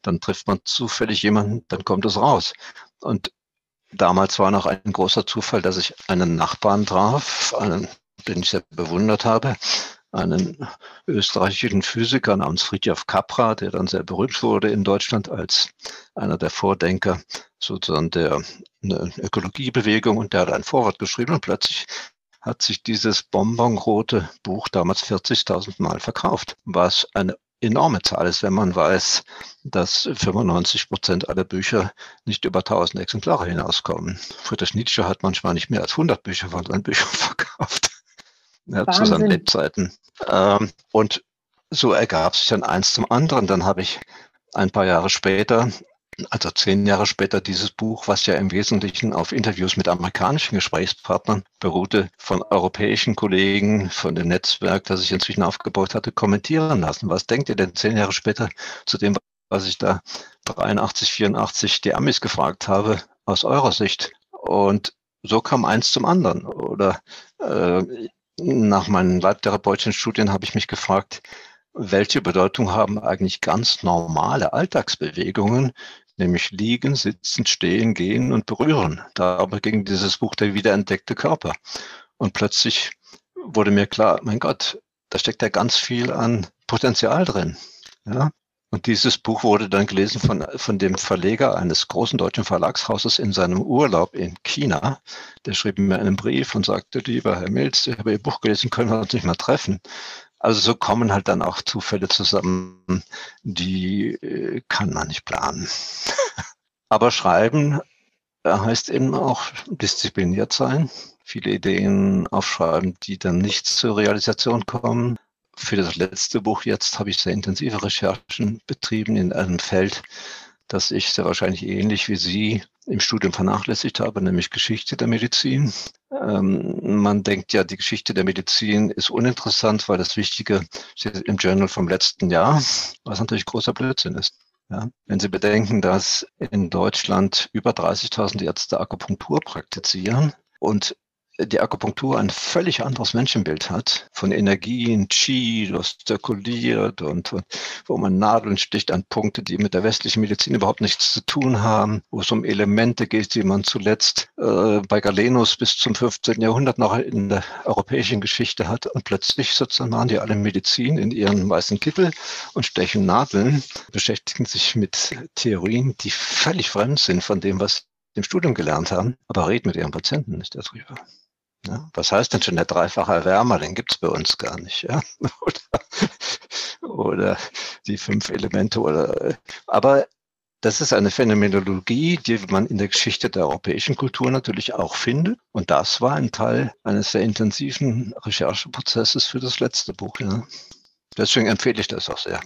Dann trifft man zufällig jemanden, dann kommt es raus. Und damals war noch ein großer Zufall, dass ich einen Nachbarn traf, einen, den ich sehr bewundert habe, einen österreichischen Physiker namens Friedrich Capra, der dann sehr berühmt wurde in Deutschland als einer der Vordenker sozusagen der Ökologiebewegung und der hat ein Vorwort geschrieben und plötzlich hat sich dieses bonbonrote Buch damals 40.000 Mal verkauft, was eine enorme Zahl ist, wenn man weiß, dass 95 Prozent aller Bücher nicht über 1000 Exemplare hinauskommen. Friedrich Nietzsche hat manchmal nicht mehr als 100 Bücher von seinen Büchern verkauft ja, zu seinen Lebzeiten. Ähm, und so ergab sich dann eins zum anderen. Dann habe ich ein paar Jahre später also zehn Jahre später dieses Buch, was ja im Wesentlichen auf Interviews mit amerikanischen Gesprächspartnern beruhte, von europäischen Kollegen, von dem Netzwerk, das ich inzwischen aufgebaut hatte, kommentieren lassen. Was denkt ihr denn zehn Jahre später zu dem, was ich da 83, 84 die Amis gefragt habe, aus eurer Sicht? Und so kam eins zum anderen. Oder äh, nach meinen leibtherapeutischen Studien habe ich mich gefragt, welche Bedeutung haben eigentlich ganz normale Alltagsbewegungen, nämlich liegen, sitzen, stehen, gehen und berühren. Dabei ging dieses Buch der wiederentdeckte Körper. Und plötzlich wurde mir klar, mein Gott, da steckt ja ganz viel an Potenzial drin. Ja? Und dieses Buch wurde dann gelesen von, von dem Verleger eines großen deutschen Verlagshauses in seinem Urlaub in China. Der schrieb mir einen Brief und sagte, lieber Herr Milz, ich habe Ihr Buch gelesen, können wir uns nicht mal treffen. Also so kommen halt dann auch Zufälle zusammen, die äh, kann man nicht planen. Aber schreiben äh, heißt eben auch diszipliniert sein, viele Ideen aufschreiben, die dann nicht zur Realisation kommen für das letzte Buch jetzt habe ich sehr intensive Recherchen betrieben in einem Feld, das ich sehr wahrscheinlich ähnlich wie Sie im Studium vernachlässigt habe, nämlich Geschichte der Medizin. Ähm, man denkt ja, die Geschichte der Medizin ist uninteressant, weil das Wichtige steht im Journal vom letzten Jahr, was natürlich großer Blödsinn ist. Ja, wenn Sie bedenken, dass in Deutschland über 30.000 Ärzte Akupunktur praktizieren und die Akupunktur ein völlig anderes Menschenbild hat, von Energien, Qi, das zirkuliert und, und, wo man Nadeln sticht an Punkte, die mit der westlichen Medizin überhaupt nichts zu tun haben, wo es um Elemente geht, die man zuletzt äh, bei Galenus bis zum 15. Jahrhundert noch in der europäischen Geschichte hat und plötzlich sozusagen machen die alle Medizin in ihren weißen Kittel und stechen Nadeln, beschäftigen sich mit Theorien, die völlig fremd sind von dem, was sie im Studium gelernt haben, aber reden mit ihren Patienten nicht darüber. Ja, was heißt denn schon der dreifache Wärmer? Den gibt's bei uns gar nicht. Ja? Oder, oder die fünf Elemente. Oder, aber das ist eine Phänomenologie, die man in der Geschichte der europäischen Kultur natürlich auch findet. Und das war ein Teil eines sehr intensiven Rechercheprozesses für das letzte Buch. Ja. Deswegen empfehle ich das auch sehr.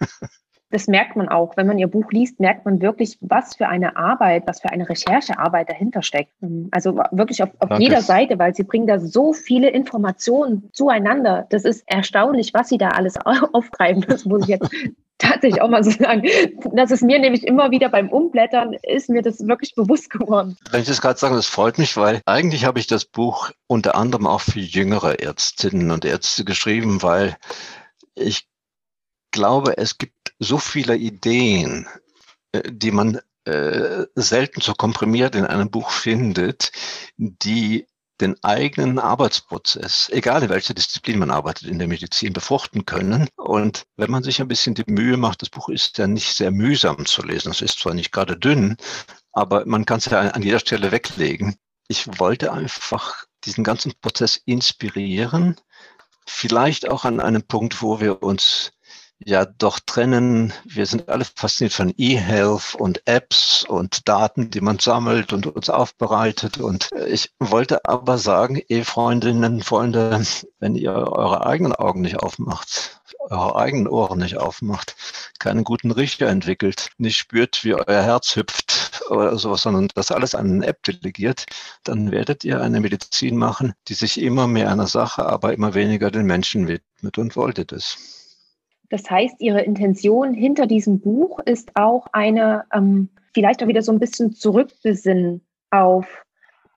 das merkt man auch. Wenn man ihr Buch liest, merkt man wirklich, was für eine Arbeit, was für eine Recherchearbeit dahinter steckt. Also wirklich auf, auf jeder Seite, weil sie bringen da so viele Informationen zueinander. Das ist erstaunlich, was sie da alles aufgreifen. Das muss ich jetzt tatsächlich auch mal so sagen. Das ist mir nämlich immer wieder beim Umblättern, ist mir das wirklich bewusst geworden. Wenn ich das gerade sage, das freut mich, weil eigentlich habe ich das Buch unter anderem auch für jüngere Ärztinnen und Ärzte geschrieben, weil ich glaube, es gibt so viele Ideen, äh, die man äh, selten so komprimiert in einem Buch findet, die den eigenen Arbeitsprozess, egal in welcher Disziplin man arbeitet, in der Medizin befruchten können. Und wenn man sich ein bisschen die Mühe macht, das Buch ist ja nicht sehr mühsam zu lesen. Es ist zwar nicht gerade dünn, aber man kann es ja an jeder Stelle weglegen. Ich wollte einfach diesen ganzen Prozess inspirieren, vielleicht auch an einem Punkt, wo wir uns ja doch trennen. Wir sind alle fasziniert von E-Health und Apps und Daten, die man sammelt und uns aufbereitet. Und ich wollte aber sagen, Ehefreundinnen, Freunde, wenn ihr eure eigenen Augen nicht aufmacht, eure eigenen Ohren nicht aufmacht, keinen guten Richter entwickelt, nicht spürt, wie euer Herz hüpft oder sowas, sondern das alles an eine App delegiert, dann werdet ihr eine Medizin machen, die sich immer mehr einer Sache, aber immer weniger den Menschen widmet und wolltet es. Das heißt, Ihre Intention hinter diesem Buch ist auch eine, ähm, vielleicht auch wieder so ein bisschen zurückbesinnen auf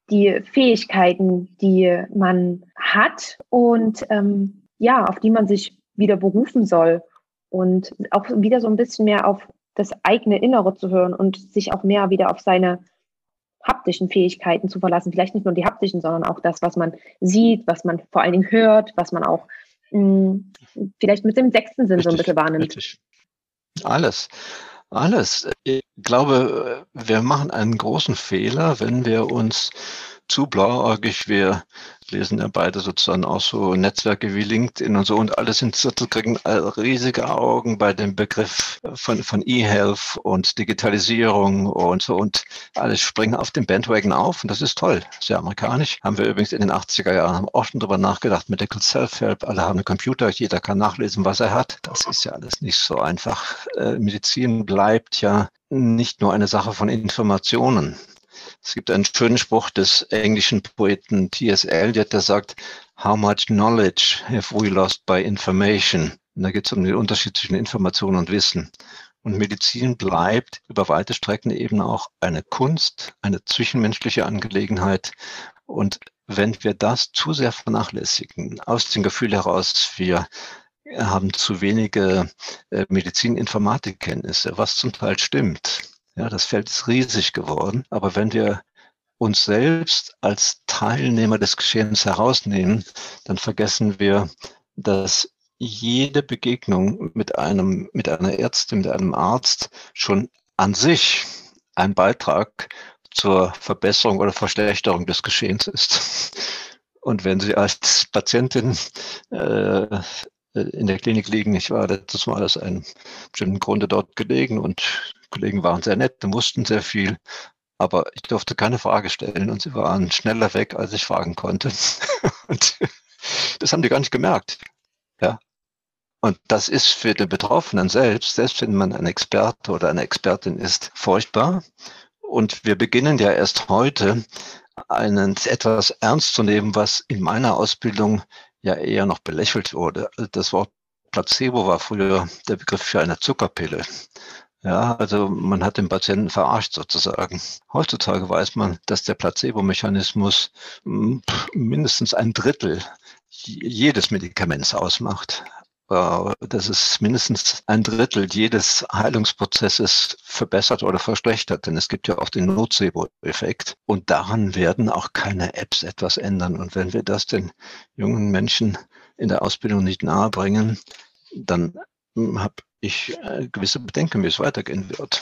die Fähigkeiten, die man hat und ähm, ja, auf die man sich wieder berufen soll und auch wieder so ein bisschen mehr auf das eigene Innere zu hören und sich auch mehr wieder auf seine haptischen Fähigkeiten zu verlassen. Vielleicht nicht nur die haptischen, sondern auch das, was man sieht, was man vor allen Dingen hört, was man auch hm, vielleicht mit dem sechsten Sinn richtig, so ein bisschen wahrnimmt. Richtig. Alles. Alles. Ich glaube, wir machen einen großen Fehler, wenn wir uns zu blauäugig. Wir lesen ja beide sozusagen auch so Netzwerke wie LinkedIn und so und alle sind sozusagen riesige Augen bei dem Begriff von, von E-Health und Digitalisierung und so und alle springen auf den Bandwagon auf und das ist toll. Sehr amerikanisch. Haben wir übrigens in den 80er Jahren auch schon drüber nachgedacht. Medical Self-Help. Alle haben einen Computer. Jeder kann nachlesen, was er hat. Das ist ja alles nicht so einfach. Äh, Medizin bleibt ja nicht nur eine Sache von Informationen. Es gibt einen schönen Spruch des englischen Poeten T.S. Eliot, der sagt, How much knowledge have we lost by information? Und da geht es um den Unterschied zwischen Information und Wissen. Und Medizin bleibt über weite Strecken eben auch eine Kunst, eine zwischenmenschliche Angelegenheit. Und wenn wir das zu sehr vernachlässigen, aus dem Gefühl heraus, wir haben zu wenige äh, Medizin-Informatikkenntnisse, was zum Teil stimmt. Ja, das Feld ist riesig geworden. Aber wenn wir uns selbst als Teilnehmer des Geschehens herausnehmen, dann vergessen wir, dass jede Begegnung mit einem, mit einer Ärztin, mit einem Arzt schon an sich ein Beitrag zur Verbesserung oder Verschlechterung des Geschehens ist. Und wenn Sie als Patientin äh, in der Klinik liegen, ich war letztes Mal aus einem bestimmten Grunde dort gelegen und Kollegen waren sehr nett, wussten sehr viel, aber ich durfte keine Frage stellen und sie waren schneller weg, als ich fragen konnte. und das haben die gar nicht gemerkt. Ja, und das ist für den Betroffenen selbst, selbst wenn man ein Experte oder eine Expertin ist, furchtbar. Und wir beginnen ja erst heute, einen etwas ernst zu nehmen, was in meiner Ausbildung ja eher noch belächelt wurde. Das Wort Placebo war früher der Begriff für eine Zuckerpille. Ja, also man hat den Patienten verarscht sozusagen. Heutzutage weiß man, dass der Placebo-Mechanismus hm, mindestens ein Drittel jedes Medikaments ausmacht. Äh, dass es mindestens ein Drittel jedes Heilungsprozesses verbessert oder verschlechtert. Denn es gibt ja auch den Nocebo-Effekt. Und daran werden auch keine Apps etwas ändern. Und wenn wir das den jungen Menschen in der Ausbildung nicht nahebringen, dann habe ich äh, gewisse Bedenken, wie es weitergehen wird.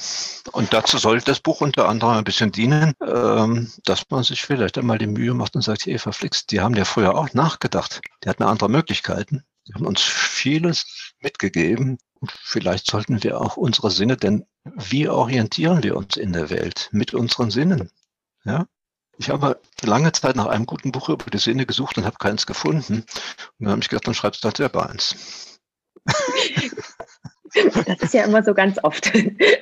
Und dazu soll das Buch unter anderem ein bisschen dienen, ähm, dass man sich vielleicht einmal die Mühe macht und sagt, hey, verflixt, die haben ja früher auch nachgedacht. Die hatten andere Möglichkeiten. Sie haben uns vieles mitgegeben. Vielleicht sollten wir auch unsere Sinne, denn wie orientieren wir uns in der Welt? Mit unseren Sinnen. Ja? Ich habe lange Zeit nach einem guten Buch über die Sinne gesucht und habe keins gefunden. Und dann habe ich gedacht, dann schreibst du halt selber eins. Das ist ja immer so ganz oft.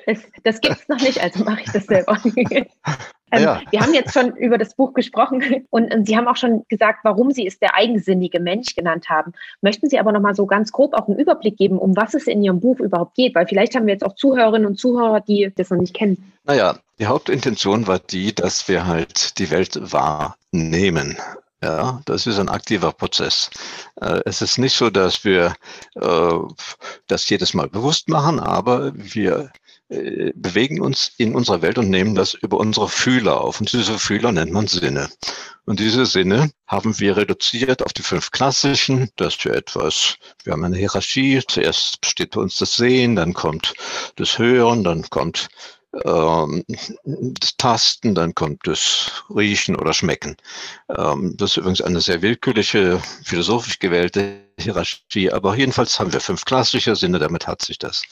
Das, das gibt es noch nicht, also mache ich das selber. Ähm, ja. Wir haben jetzt schon über das Buch gesprochen und, und, Sie haben auch schon gesagt, warum Sie es der eigensinnige Mensch genannt haben. Möchten Sie aber noch mal so ganz grob auch einen Überblick geben, um was es in Ihrem Buch überhaupt geht? Weil vielleicht haben wir jetzt auch Zuhörerinnen und Zuhörer, die das noch nicht kennen. Naja, die Hauptintention war die, dass wir halt die Welt wahrnehmen. Ja, das ist ein aktiver Prozess. Äh, es ist nicht so, dass wir äh, das jedes Mal bewusst machen, aber wir äh, bewegen uns in unserer Welt und nehmen das über unsere Fühler auf. Und diese Fühler nennt man Sinne. Und diese Sinne haben wir reduziert auf die fünf klassischen. Das ist ja etwas, wir haben eine Hierarchie. Zuerst besteht bei uns das Sehen, dann kommt das Hören, dann kommt das Tasten, dann kommt das Riechen oder Schmecken. Ähm, das ist übrigens eine sehr willkürliche, philosophisch gewählte Hierarchie, aber jedenfalls haben wir fünf klassische Sinne, damit hat sich das.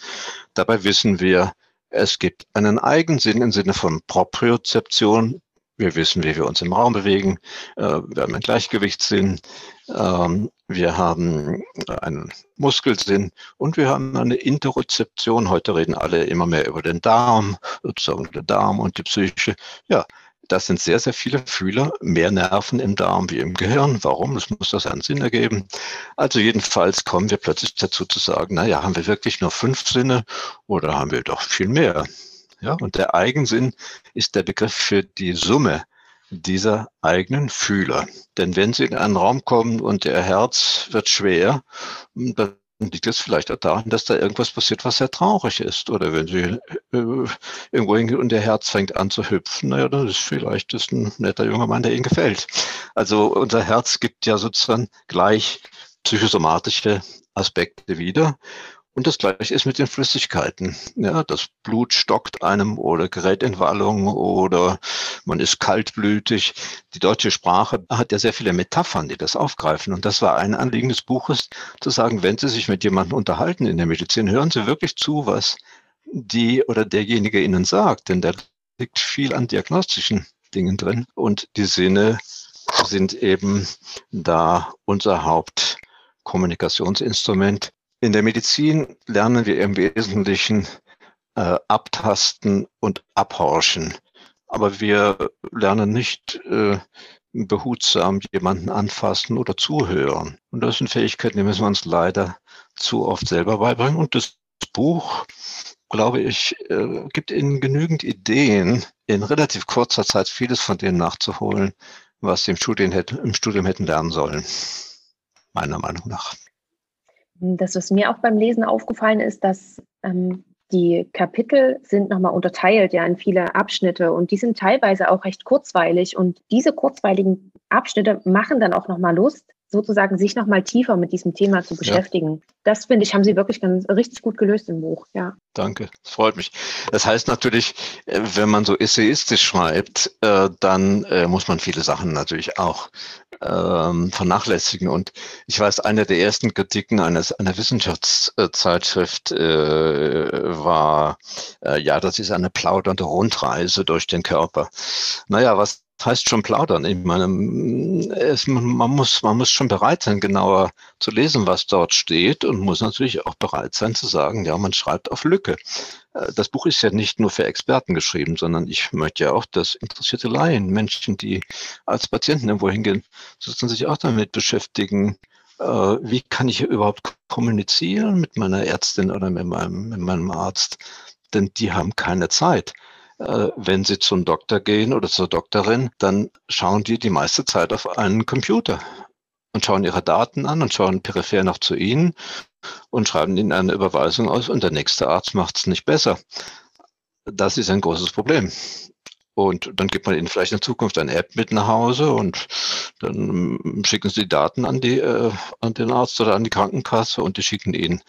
Dabei wissen wir, es gibt einen Eigensinn im Sinne von Propriozeption. Wir wissen, wie wir uns im Raum bewegen. Äh, wir haben einen Gleichgewichtssinn. Ähm, wir haben einen Muskelsinn und wir haben eine Interozeption. Heute reden alle immer mehr über den Darm, sozusagen der Darm und die Psyche. Ja, das sind sehr, sehr viele Fühler, mehr Nerven im Darm wie im Gehirn. Warum? Das muss das einen Sinn ergeben. Also jedenfalls kommen wir plötzlich dazu zu sagen, naja, haben wir wirklich nur fünf Sinne oder haben wir doch viel mehr? Ja, und der Eigensinn ist der Begriff für die Summe dieser eigenen Fühler. Denn wenn Sie in einen Raum kommen und Ihr Herz wird schwer, dann liegt es vielleicht daran, dass da irgendwas passiert, was sehr traurig ist. Oder wenn sie äh, irgendwo hingehen und der Herz fängt an zu hüpfen, naja, das ist vielleicht das ist ein netter junger Mann, der ihnen gefällt. Also unser Herz gibt ja sozusagen gleich psychosomatische Aspekte wieder. Und das gleiche ist mit den Flüssigkeiten. Ja, das Blut stockt einem oder gerät in Wallung oder man ist kaltblütig. Die deutsche Sprache hat ja sehr viele Metaphern, die das aufgreifen. Und das war ein Anliegen des Buches, zu sagen, wenn Sie sich mit jemandem unterhalten in der Medizin, hören Sie wirklich zu, was die oder derjenige Ihnen sagt. Denn da liegt viel an diagnostischen Dingen drin. Und die Sinne sind eben da unser Hauptkommunikationsinstrument in der Medizin lernen wir im Wesentlichen äh, abtasten und abhorchen. Aber wir lernen nicht äh, behutsam jemanden anfassen oder zuhören. Und das sind Fähigkeiten, die müssen wir uns leider zu oft selber beibringen. Und das Buch glaube ich, äh, gibt Ihnen genügend Ideen, in relativ kurzer Zeit vieles von denen nachzuholen, was Sie im Studium, hätten, im Studium hätten lernen sollen. Meiner Meinung nach. Das, was mir auch beim Lesen aufgefallen ist, dass ähm, die Kapitel sind nochmal unterteilt ja in viele Abschnitte. Und die sind teilweise auch recht kurzweilig. Und diese kurzweiligen Abschnitte machen dann auch nochmal Lust, sozusagen sich nochmal tiefer mit diesem Thema zu beschäftigen. Ja. Das finde ich, haben Sie wirklich ganz richtig gut gelöst im Buch, ja. Danke, das freut mich. Das heißt natürlich, äh, wenn man so essayistisch schreibt, äh, dann äh, muss man viele Sachen natürlich auch ähm, vernachlässigen. Und ich weiß, eine der ersten Kritiken eines, einer Wissenschaftszeitschrift war, ja, das ist eine plaudernde Rundreise durch den Körper. Naja, was heißt schon plaudern. Ich meine, es, man, muss, man muss schon bereit sein, genauer zu lesen, was dort steht und muss natürlich auch bereit sein zu sagen, ja, man schreibt auf Lücke. Äh, das Buch ist ja nicht nur für Experten geschrieben, sondern ich möchte ja auch, dass interessierte Laien, Menschen, die als Patienten irgendwo hingehen, sollten sich auch damit beschäftigen, äh, wie kann ich überhaupt kommunizieren mit meiner Ärztin oder mit meinem, mit meinem Arzt? Denn die haben keine Zeit. Äh, wenn Sie zum Doktor gehen oder zur Doktorin, dann schauen die die meiste Zeit auf einen Computer und schauen ihre Daten an und schauen peripher noch zu Ihnen und schreiben Ihnen eine Überweisung aus und der nächste Arzt macht es nicht besser. Das ist ein großes Problem. Und dann gibt man ihnen vielleicht in Zukunft eine App mit nach Hause und dann schicken sie die Daten an, die, äh, an den Arzt oder an die Krankenkasse und die schicken ihnen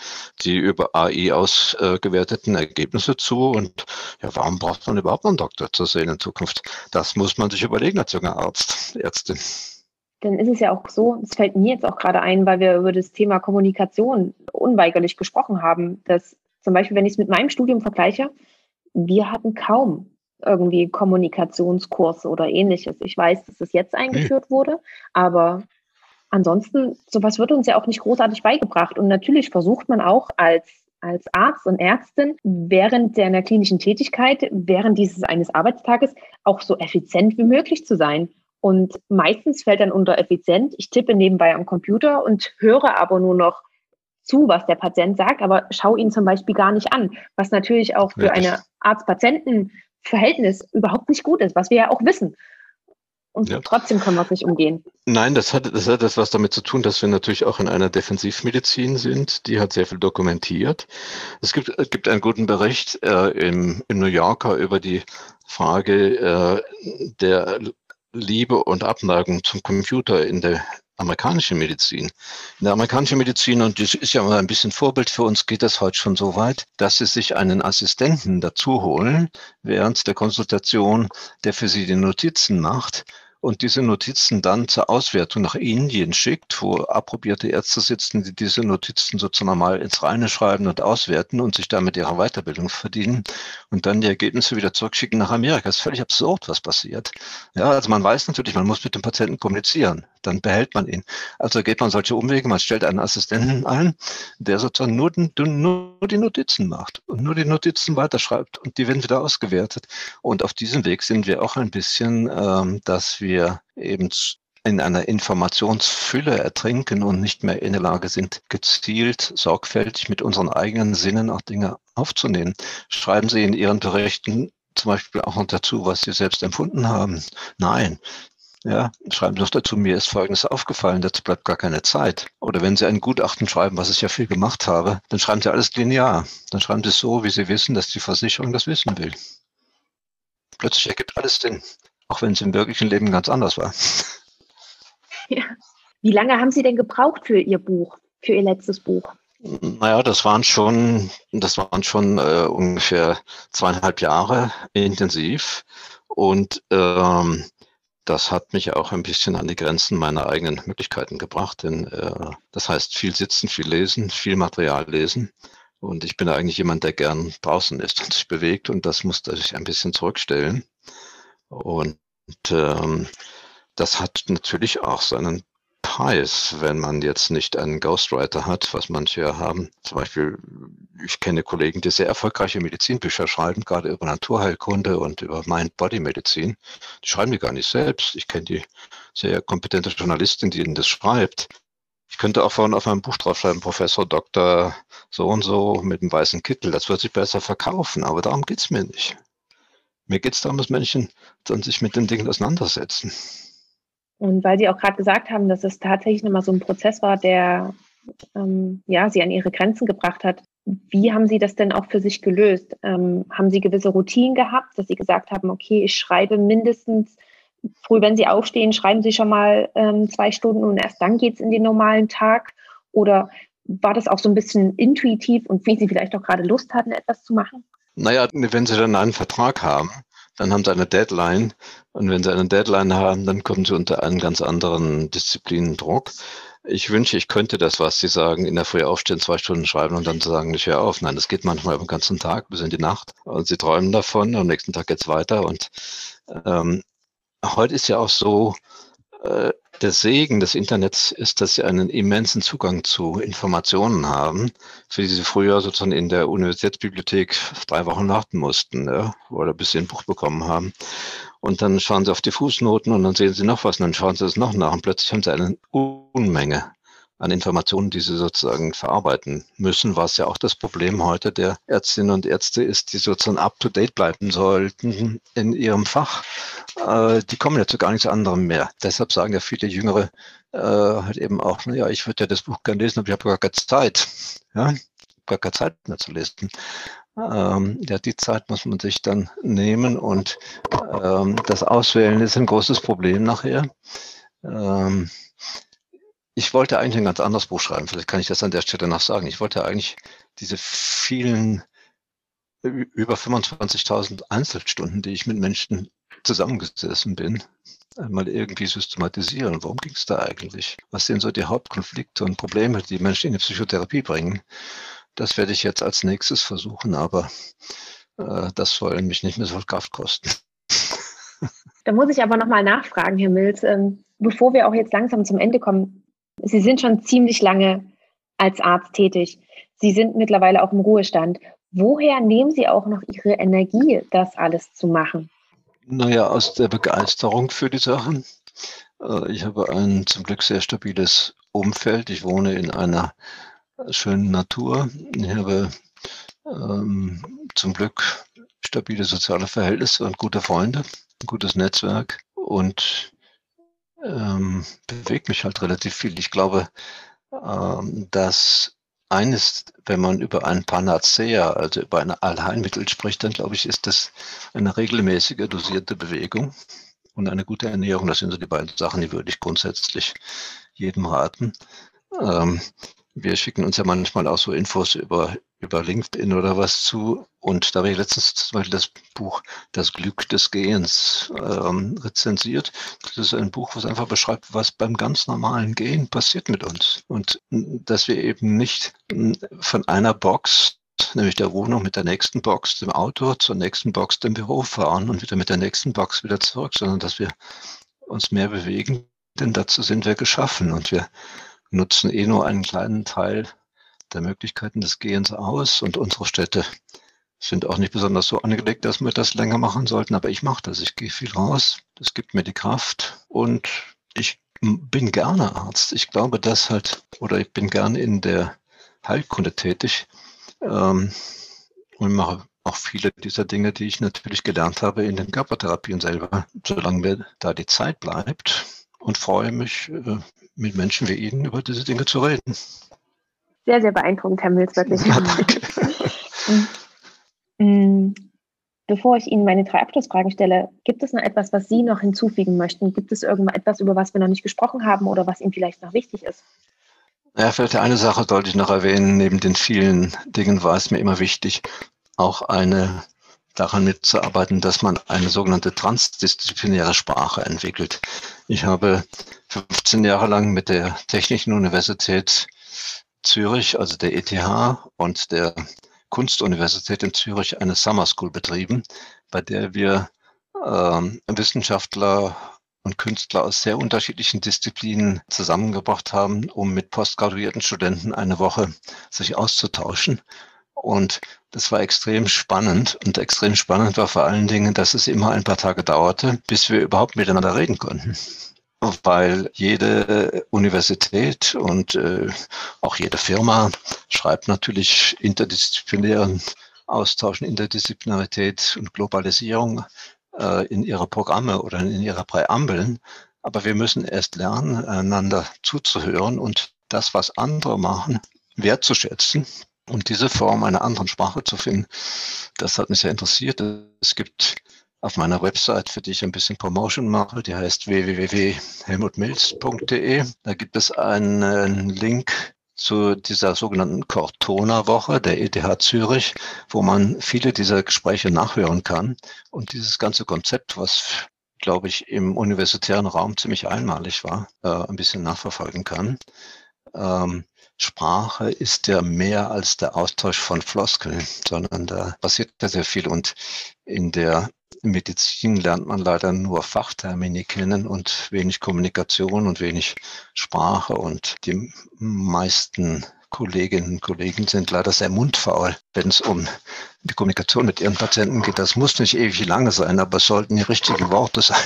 die über AI ausgewerteten Ergebnisse zu. Und ja, warum braucht man überhaupt einen Doktor zu sehen in Zukunft? Das muss man sich überlegen als junger Arzt, Ärztin. Dann ist es ja auch so, es fällt mir jetzt auch gerade ein, weil wir über das Thema Kommunikation unweigerlich gesprochen haben, dass zum Beispiel, wenn ich es mit meinem Studium vergleiche, wir hatten kaum irgendwie Kommunikationskurs oder ähnliches. Ich weiß, dass es jetzt eingeführt wurde, aber ansonsten, sowas wird uns ja auch nicht großartig beigebracht. Und natürlich versucht man auch als als Arzt und Ärztin während der klinischen Tätigkeit, während dieses eines Arbeitstages auch so effizient wie möglich zu sein. Und meistens fällt dann unter effizient, ich tippe nebenbei am Computer und höre aber nur noch zu, was der Patient sagt, aber schau ihn zum Beispiel gar nicht an, was natürlich auch für eine Arzt-Patienten Verhältnis überhaupt nicht gut ist, was wir ja auch wissen. Und ja. trotzdem können wir es nicht umgehen. Nein, das hat, das hat etwas damit zu tun, dass wir natürlich auch in einer Defensivmedizin sind. Die hat sehr viel dokumentiert. Es gibt, es gibt einen guten Bericht äh, im, im New Yorker über die Frage äh, der Liebe und Abneigung zum Computer in der amerikanische Medizin. In der amerikanischen Medizin, und das ist ja mal ein bisschen Vorbild für uns, geht das heute schon so weit, dass sie sich einen Assistenten dazu holen während der Konsultation, der für sie die Notizen macht und diese Notizen dann zur Auswertung nach Indien schickt, wo approbierte Ärzte sitzen, die diese Notizen sozusagen mal ins Reine schreiben und auswerten und sich damit ihre Weiterbildung verdienen und dann die Ergebnisse wieder zurückschicken nach Amerika. Das ist völlig absurd, was passiert. Ja, also man weiß natürlich, man muss mit dem Patienten kommunizieren, dann behält man ihn. Also geht man solche Umwege, man stellt einen Assistenten ein, der sozusagen nur, nur die Notizen macht und nur die Notizen weiterschreibt und die werden wieder ausgewertet. Und auf diesem Weg sind wir auch ein bisschen, ähm, dass wir eben in einer Informationsfülle ertrinken und nicht mehr in der Lage sind, gezielt, sorgfältig mit unseren eigenen Sinnen auch Dinge aufzunehmen. Schreiben Sie in Ihren Berichten zum Beispiel auch noch dazu, was Sie selbst empfunden haben? Nein. Ja, schreiben Sie doch dazu, mir ist Folgendes aufgefallen, dazu bleibt gar keine Zeit. Oder wenn Sie ein Gutachten schreiben, was ich ja viel gemacht habe, dann schreiben Sie alles linear. Dann schreiben Sie es so, wie Sie wissen, dass die Versicherung das wissen will. Plötzlich ergibt alles Sinn. Auch wenn es im wirklichen Leben ganz anders war. Ja. Wie lange haben Sie denn gebraucht für Ihr Buch, für Ihr letztes Buch? Naja, das waren schon, das waren schon äh, ungefähr zweieinhalb Jahre intensiv. Und ähm, das hat mich auch ein bisschen an die Grenzen meiner eigenen Möglichkeiten gebracht. Denn äh, das heißt viel sitzen, viel lesen, viel Material lesen. Und ich bin eigentlich jemand, der gern draußen ist und sich bewegt. Und das musste ich ein bisschen zurückstellen. Und ähm, das hat natürlich auch seinen Preis, wenn man jetzt nicht einen Ghostwriter hat, was manche ja haben. Zum Beispiel, ich kenne Kollegen, die sehr erfolgreiche Medizinbücher schreiben, gerade über Naturheilkunde und über Mind-Body-Medizin. Die schreiben die gar nicht selbst. Ich kenne die sehr kompetente Journalistin, die ihnen das schreibt. Ich könnte auch vorne auf meinem Buch draufschreiben, Professor Doktor so und so mit einem weißen Kittel. Das wird sich besser verkaufen, aber darum geht's mir nicht. Mir geht's darum, dass Menschen dann sich mit den Dingen auseinandersetzen. Und weil Sie auch gerade gesagt haben, dass es tatsächlich nochmal so ein Prozess war, der ähm, ja, Sie an Ihre Grenzen gebracht hat, wie haben Sie das denn auch für sich gelöst? Ähm, haben Sie gewisse Routinen gehabt, dass Sie gesagt haben, okay, ich schreibe mindestens früh, wenn Sie aufstehen, schreiben Sie schon mal ähm, zwei Stunden und erst dann geht es in den normalen Tag? Oder war das auch so ein bisschen intuitiv und wie Sie vielleicht auch gerade Lust hatten, etwas zu machen? Naja, wenn Sie dann einen Vertrag haben, dann haben Sie eine Deadline. Und wenn Sie eine Deadline haben, dann kommen Sie unter einen ganz anderen Disziplinendruck. Ich wünsche, ich könnte das, was Sie sagen, in der Früh aufstehen, zwei Stunden schreiben und dann sagen, ich höre auf. Nein, das geht manchmal den ganzen Tag bis in die Nacht. Und Sie träumen davon, am nächsten Tag geht's weiter. Und ähm, heute ist ja auch so, äh, der Segen des Internets ist, dass sie einen immensen Zugang zu Informationen haben, für die sie früher sozusagen in der Universitätsbibliothek drei Wochen warten mussten, ja, oder bis sie ein Buch bekommen haben. Und dann schauen sie auf die Fußnoten und dann sehen sie noch was und dann schauen sie es noch nach und plötzlich haben sie eine Unmenge an Informationen, die sie sozusagen verarbeiten müssen, was ja auch das Problem heute der Ärztinnen und Ärzte ist, die sozusagen up-to-date bleiben sollten in ihrem Fach. Äh, die kommen ja zu gar nichts anderem mehr. Deshalb sagen ja viele Jüngere äh, halt eben auch, naja, ich würde ja das Buch gerne lesen, aber ich habe gar keine Zeit. Ja, gar keine Zeit mehr zu lesen. Ähm, ja, die Zeit muss man sich dann nehmen und ähm, das Auswählen ist ein großes Problem nachher. Ähm, ich wollte eigentlich ein ganz anderes Buch schreiben. Vielleicht kann ich das an der Stelle noch sagen. Ich wollte eigentlich diese vielen über 25.000 Einzelstunden, die ich mit Menschen zusammengesessen bin, mal irgendwie systematisieren. Worum ging es da eigentlich? Was sind so die Hauptkonflikte und Probleme, die Menschen in die Psychotherapie bringen? Das werde ich jetzt als nächstes versuchen, aber äh, das soll mich nicht mehr so viel Kraft kosten. Da muss ich aber nochmal nachfragen, Herr Mills, ähm, bevor wir auch jetzt langsam zum Ende kommen. Sie sind schon ziemlich lange als Arzt tätig. Sie sind mittlerweile auch im Ruhestand. Woher nehmen Sie auch noch Ihre Energie, das alles zu machen? Naja, aus der Begeisterung für die Sachen. Äh, ich habe ein zum Glück sehr stabiles Umfeld. Ich wohne in einer schönen Natur. Ich habe ähm, zum Glück stabile soziale Verhältnisse und gute Freunde, ein gutes Netzwerk und ähm, bewegt mich halt relativ viel. Ich glaube, ähm, dass eines, wenn man über ein Panacea, also über ein Allheilmittel spricht, dann glaube ich, ist das eine regelmäßige, dosierte Bewegung und eine gute Ernährung. Das sind so die beiden Sachen, die würde ich grundsätzlich jedem raten. Ähm, wir schicken uns ja manchmal auch so Infos über, über LinkedIn oder was zu. Und da habe ich letztens zum Beispiel das Buch Das Glück des Gehens ähm, rezensiert. Das ist ein Buch, was einfach beschreibt, was beim ganz normalen Gehen passiert mit uns. Und dass wir eben nicht von einer Box nämlich der Wohnung mit der nächsten Box, dem Auto, zur nächsten Box, dem Büro fahren und wieder mit der nächsten Box wieder zurück, sondern dass wir uns mehr bewegen, denn dazu sind wir geschaffen und wir nutzen eh nur einen kleinen Teil der Möglichkeiten des Gehens aus. Und unsere Städte sind auch nicht besonders so angelegt, dass wir das länger machen sollten, aber ich mache das. Ich gehe viel raus, das gibt mir die Kraft. Und ich bin gerne Arzt. Ich glaube, dass halt, oder ich bin gerne in der Heilkunde tätig. Ähm, und mache auch viele dieser Dinge, die ich natürlich gelernt habe in den Körpertherapien selber, solange mir da die Zeit bleibt und freue mich, äh, mit Menschen wie Ihnen über diese Dinge zu reden. Sehr, sehr beeindruckend, Herr Mills, wirklich. Ja, danke. Mm, bevor ich Ihnen meine drei Abschlussfragen stelle, gibt es noch etwas, was Sie noch hinzufügen möchten? Gibt es irgendetwas, über was wir noch nicht gesprochen haben oder was Ihnen vielleicht noch wichtig ist? Ja, vielleicht eine Sache sollte ich noch erwähnen. Neben den vielen Dingen war es mir immer wichtig, auch eine daran mitzuarbeiten, dass man eine sogenannte transdisziplinäre Sprache entwickelt. Ich habe 15 Jahre lang mit der Technischen Universität Zürich, also der ETH und der Kunstuniversität in Zürich eine Summer School betrieben, bei der wir ähm, Wissenschaftler und Künstler aus sehr unterschiedlichen Disziplinen zusammengebracht haben, um mit postgraduierten Studenten eine Woche sich auszutauschen. Und das war extrem spannend. Und extrem spannend war vor allen Dingen, dass es immer ein paar Tage dauerte, bis wir überhaupt miteinander reden konnten. weil jede Universität und äh, auch jede Firma schreibt natürlich interdisziplinären Austausch, Interdisziplinarität und Globalisierung äh, in ihre Programme oder in ihre Präambeln. Aber wir müssen erst lernen, einander zuzuhören und das, was andere machen, wertzuschätzen und diese Form einer anderen Sprache zu finden. Das hat mich sehr interessiert. Es gibt auf meiner Website, für die ich ein bisschen Promotion mache, die heißt www.helmutmilz.de. Da gibt es einen Link zu dieser sogenannten Cortona-Woche der ETH Zürich, wo man viele dieser Gespräche nachhören kann. Und dieses ganze Konzept, was glaube ich, im universitären Raum ziemlich einmalig war, äh, ein bisschen nachverfolgen kann. Ähm, Sprache ist ja mehr als der Austausch von Floskeln, sondern da passiert ja sehr viel. Und in der Medizin lernt man leider nur Fachtermini kennen und wenig Kommunikation und wenig Sprache. Und die meisten Kolleginnen und Kollegen sind leider sehr mundfaul, wenn es um die Kommunikation mit ihren Patienten geht. Das muss nicht ewig lange sein, aber es sollten die richtigen Worte sein.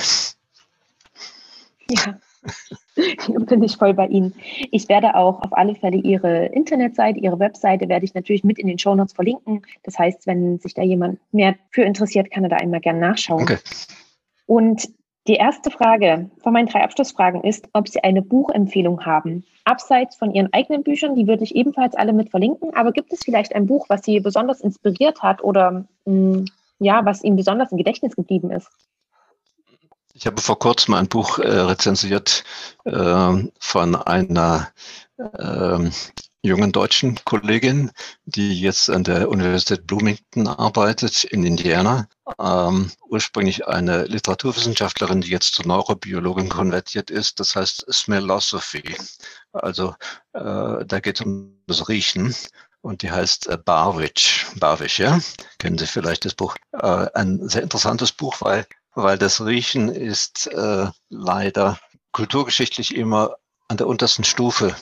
Ja, bin ich voll bei Ihnen. Ich werde auch auf alle Fälle Ihre Internetseite, Ihre Webseite werde ich natürlich mit in den Shownotes verlinken. Das heißt, wenn sich da jemand mehr für interessiert, kann er da einmal gerne nachschauen. Okay. Und die erste Frage von meinen drei Abschlussfragen ist, ob Sie eine Buchempfehlung haben. Abseits von Ihren eigenen Büchern, die würde ich ebenfalls alle mit verlinken. Aber gibt es vielleicht ein Buch, was Sie besonders inspiriert hat oder mh, hm, ja, was Ihnen besonders im Gedächtnis geblieben ist? Ich habe vor kurzem ein Buch äh, rezensiert äh, von einer äh, jungen deutschen Kollegin, die jetzt an der Universität Bloomington arbeitet in Indiana. Ähm, ursprünglich eine Literaturwissenschaftlerin, die jetzt zur Neurobiologin konvertiert ist. Das heißt Smellosophy. Also äh, da geht es um das Riechen und die heißt äh, Barwich. Barwich, ja? Kennen Sie vielleicht das Buch? Äh, ein sehr interessantes Buch, weil weil das Riechen ist äh, leider kulturgeschichtlich immer an der untersten Stufe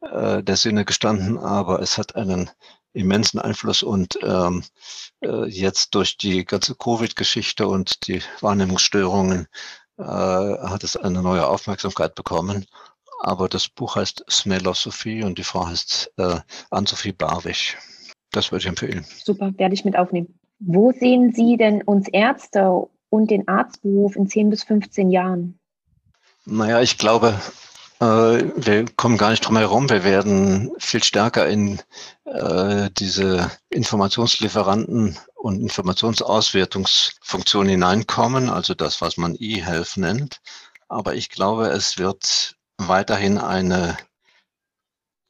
äh, der Sinne gestanden, aber es hat einen immensen Einfluss und ähm, äh, jetzt durch die ganze Covid-Geschichte und die Wahrnehmungsstörungen äh, hat es eine neue Aufmerksamkeit bekommen. Aber das Buch heißt Smellosophie und die Frau heißt äh, Ann-Sophie Barwig. Das würde ich empfehlen. Super, werde ich mit aufnehmen. Wo sehen Sie denn uns Ärzte und den Arztberuf in 10 bis 15 Jahren? Naja, ich glaube, äh, wir kommen gar nicht drum herum. Wir werden viel stärker in äh, diese Informationslieferanten und Informationsauswertungsfunktion hineinkommen, also das, was man E-Health nennt. Aber ich glaube, es wird weiterhin eine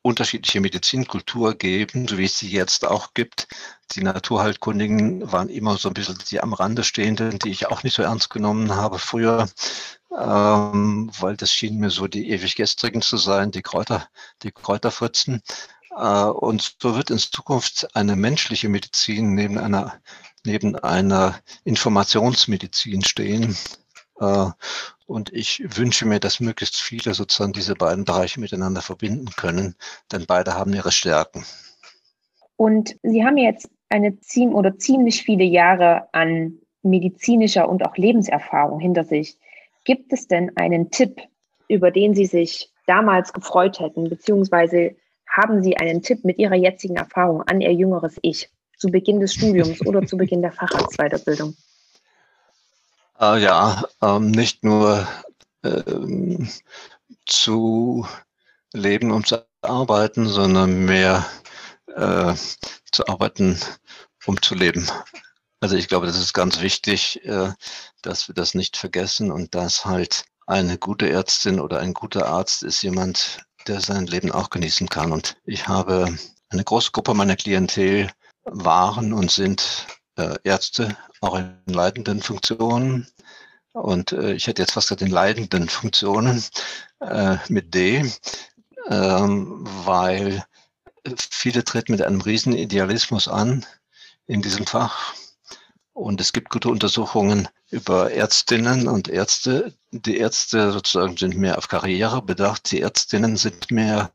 unterschiedliche Medizinkultur geben, so wie es sie jetzt auch gibt. Die Naturheilkundigen waren immer so ein bisschen die am Rande stehenden, die ich auch nicht so ernst genommen habe früher, ähm, weil das schien mir so die ewig gestrigen zu sein, die Kräuter, die Kräuterfritzen. Äh, und so wird in Zukunft eine menschliche Medizin neben einer, neben einer Informationsmedizin stehen. Äh, und ich wünsche mir, dass möglichst viele sozusagen diese beiden Bereiche miteinander verbinden können, denn beide haben ihre Stärken. Und Sie haben jetzt eine ziemlich oder ziemlich viele Jahre an medizinischer und auch Lebenserfahrung hinter sich. Gibt es denn einen Tipp, über den Sie sich damals gefreut hätten, beziehungsweise haben Sie einen Tipp mit Ihrer jetzigen Erfahrung an Ihr jüngeres Ich zu Beginn des Studiums oder zu Beginn der Facharztweiterbildung? Äh, ja, ähm, nicht nur ähm, zu leben und zu arbeiten, sondern mehr äh, zu arbeiten, um zu leben. Also ich glaube, das ist ganz wichtig, äh, dass wir das nicht vergessen und dass halt eine gute Ärztin oder ein guter Arzt ist jemand, der sein Leben auch genießen kann. Und ich habe eine große Gruppe meiner Klientel waren und sind äh, Ärzte, auch in leitenden Funktionen. Und äh, ich hätte jetzt fast gesagt in leitenden Funktionen äh, mit D, ähm, weil viele treten mit einem riesen Idealismus an in diesem Fach. Und es gibt gute Untersuchungen über Ärztinnen und Ärzte. Die Ärzte sozusagen sind mehr auf Karriere bedacht. Die Ärztinnen sind mehr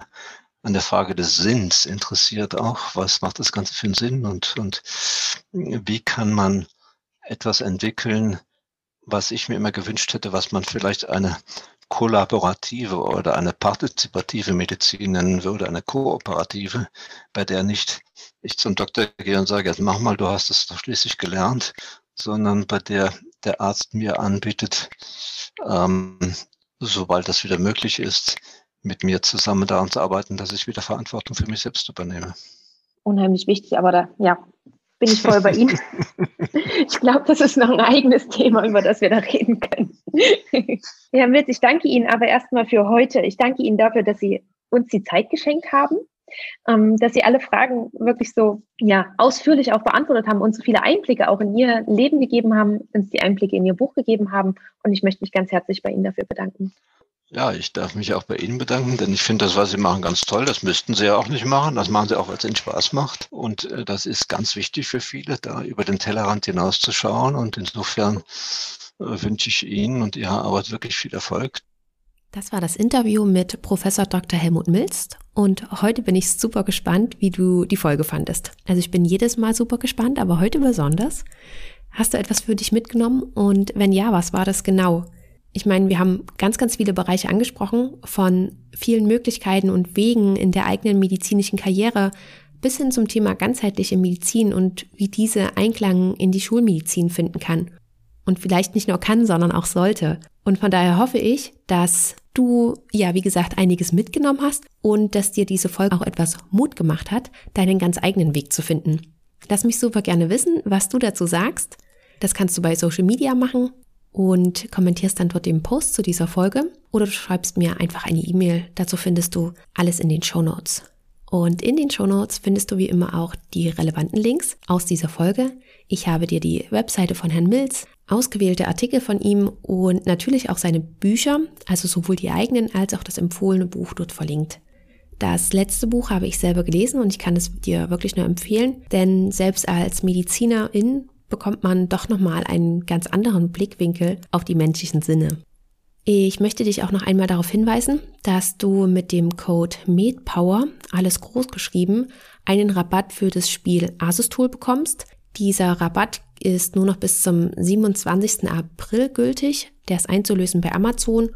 an der Frage des Sinns interessiert auch. Was macht das Ganze für einen Sinn und, und wie kann man etwas entwickeln, was ich mir immer gewünscht hätte, was man vielleicht eine kollaborative oder eine partizipative Medizin nennen würde, eine kooperative, bei der nicht ich zum Doktor gehe und sage, jetzt mach mal, du hast es doch schließlich gelernt, sondern bei der der Arzt mir anbietet, ähm, sobald das wieder möglich ist, mit mir zusammen daran zu arbeiten, dass ich wieder Verantwortung für mich selbst übernehme. Unheimlich wichtig, aber da, ja, bin ich voll bei Ihnen. ich glaube, das ist noch ein eigenes Thema, über das wir da reden können. Herr Milz, ich danke Ihnen aber erstmal für heute. Ich danke Ihnen dafür, dass Sie uns die Zeit geschenkt haben, ähm, dass Sie alle Fragen wirklich so ja, ausführlich auch beantwortet haben und so viele Einblicke auch in Ihr Leben gegeben haben, uns die Einblicke in Ihr Buch gegeben haben. Und ich möchte mich ganz herzlich bei Ihnen dafür bedanken. Ja, ich darf mich auch bei Ihnen bedanken, denn ich finde das, was Sie machen, ganz toll. Das müssten Sie ja auch nicht machen. Das machen Sie auch, weil es Ihnen Spaß macht. Und äh, das ist ganz wichtig für viele, da über den Tellerrand hinauszuschauen. Und insofern äh, wünsche ich Ihnen und Ihrer Arbeit wirklich viel Erfolg. Das war das Interview mit Professor Dr. Helmut Milst. Und heute bin ich super gespannt, wie du die Folge fandest. Also ich bin jedes Mal super gespannt, aber heute besonders. Hast du etwas für dich mitgenommen? Und wenn ja, was war das genau? Ich meine, wir haben ganz, ganz viele Bereiche angesprochen, von vielen Möglichkeiten und Wegen in der eigenen medizinischen Karriere bis hin zum Thema ganzheitliche Medizin und wie diese Einklang in die Schulmedizin finden kann. Und vielleicht nicht nur kann, sondern auch sollte. Und von daher hoffe ich, dass du, ja, wie gesagt, einiges mitgenommen hast und dass dir diese Folge auch etwas Mut gemacht hat, deinen ganz eigenen Weg zu finden. Lass mich super gerne wissen, was du dazu sagst. Das kannst du bei Social Media machen und kommentierst dann dort den Post zu dieser Folge oder du schreibst mir einfach eine E-Mail. Dazu findest du alles in den Show Notes. Und in den Show Notes findest du wie immer auch die relevanten Links aus dieser Folge. Ich habe dir die Webseite von Herrn Mills, ausgewählte Artikel von ihm und natürlich auch seine Bücher, also sowohl die eigenen als auch das empfohlene Buch dort verlinkt. Das letzte Buch habe ich selber gelesen und ich kann es dir wirklich nur empfehlen, denn selbst als Medizinerin bekommt man doch nochmal einen ganz anderen Blickwinkel auf die menschlichen Sinne. Ich möchte dich auch noch einmal darauf hinweisen, dass du mit dem Code MedPower, alles groß geschrieben, einen Rabatt für das Spiel Asus Tool bekommst. Dieser Rabatt ist nur noch bis zum 27. April gültig. Der ist einzulösen bei Amazon.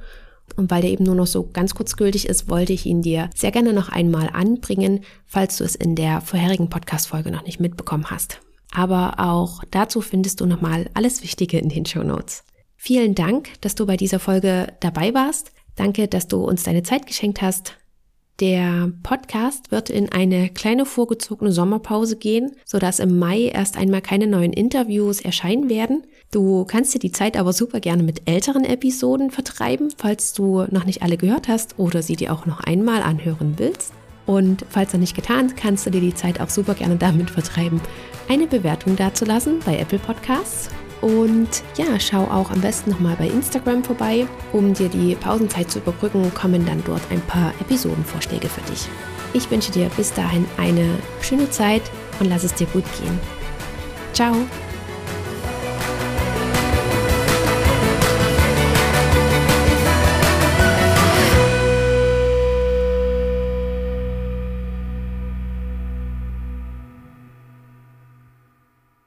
Und weil der eben nur noch so ganz kurz gültig ist, wollte ich ihn dir sehr gerne noch einmal anbringen, falls du es in der vorherigen Podcast-Folge noch nicht mitbekommen hast. Aber auch dazu findest du nochmal alles Wichtige in den Show Notes. Vielen Dank, dass du bei dieser Folge dabei warst. Danke, dass du uns deine Zeit geschenkt hast. Der Podcast wird in eine kleine vorgezogene Sommerpause gehen, sodass im Mai erst einmal keine neuen Interviews erscheinen werden. Du kannst dir die Zeit aber super gerne mit älteren Episoden vertreiben, falls du noch nicht alle gehört hast oder sie dir auch noch einmal anhören willst. Und falls noch nicht getan, kannst du dir die Zeit auch super gerne damit vertreiben, eine Bewertung dazulassen bei Apple Podcasts. Und ja, schau auch am besten nochmal bei Instagram vorbei. Um dir die Pausenzeit zu überbrücken, kommen dann dort ein paar Episodenvorschläge für dich. Ich wünsche dir bis dahin eine schöne Zeit und lass es dir gut gehen. Ciao!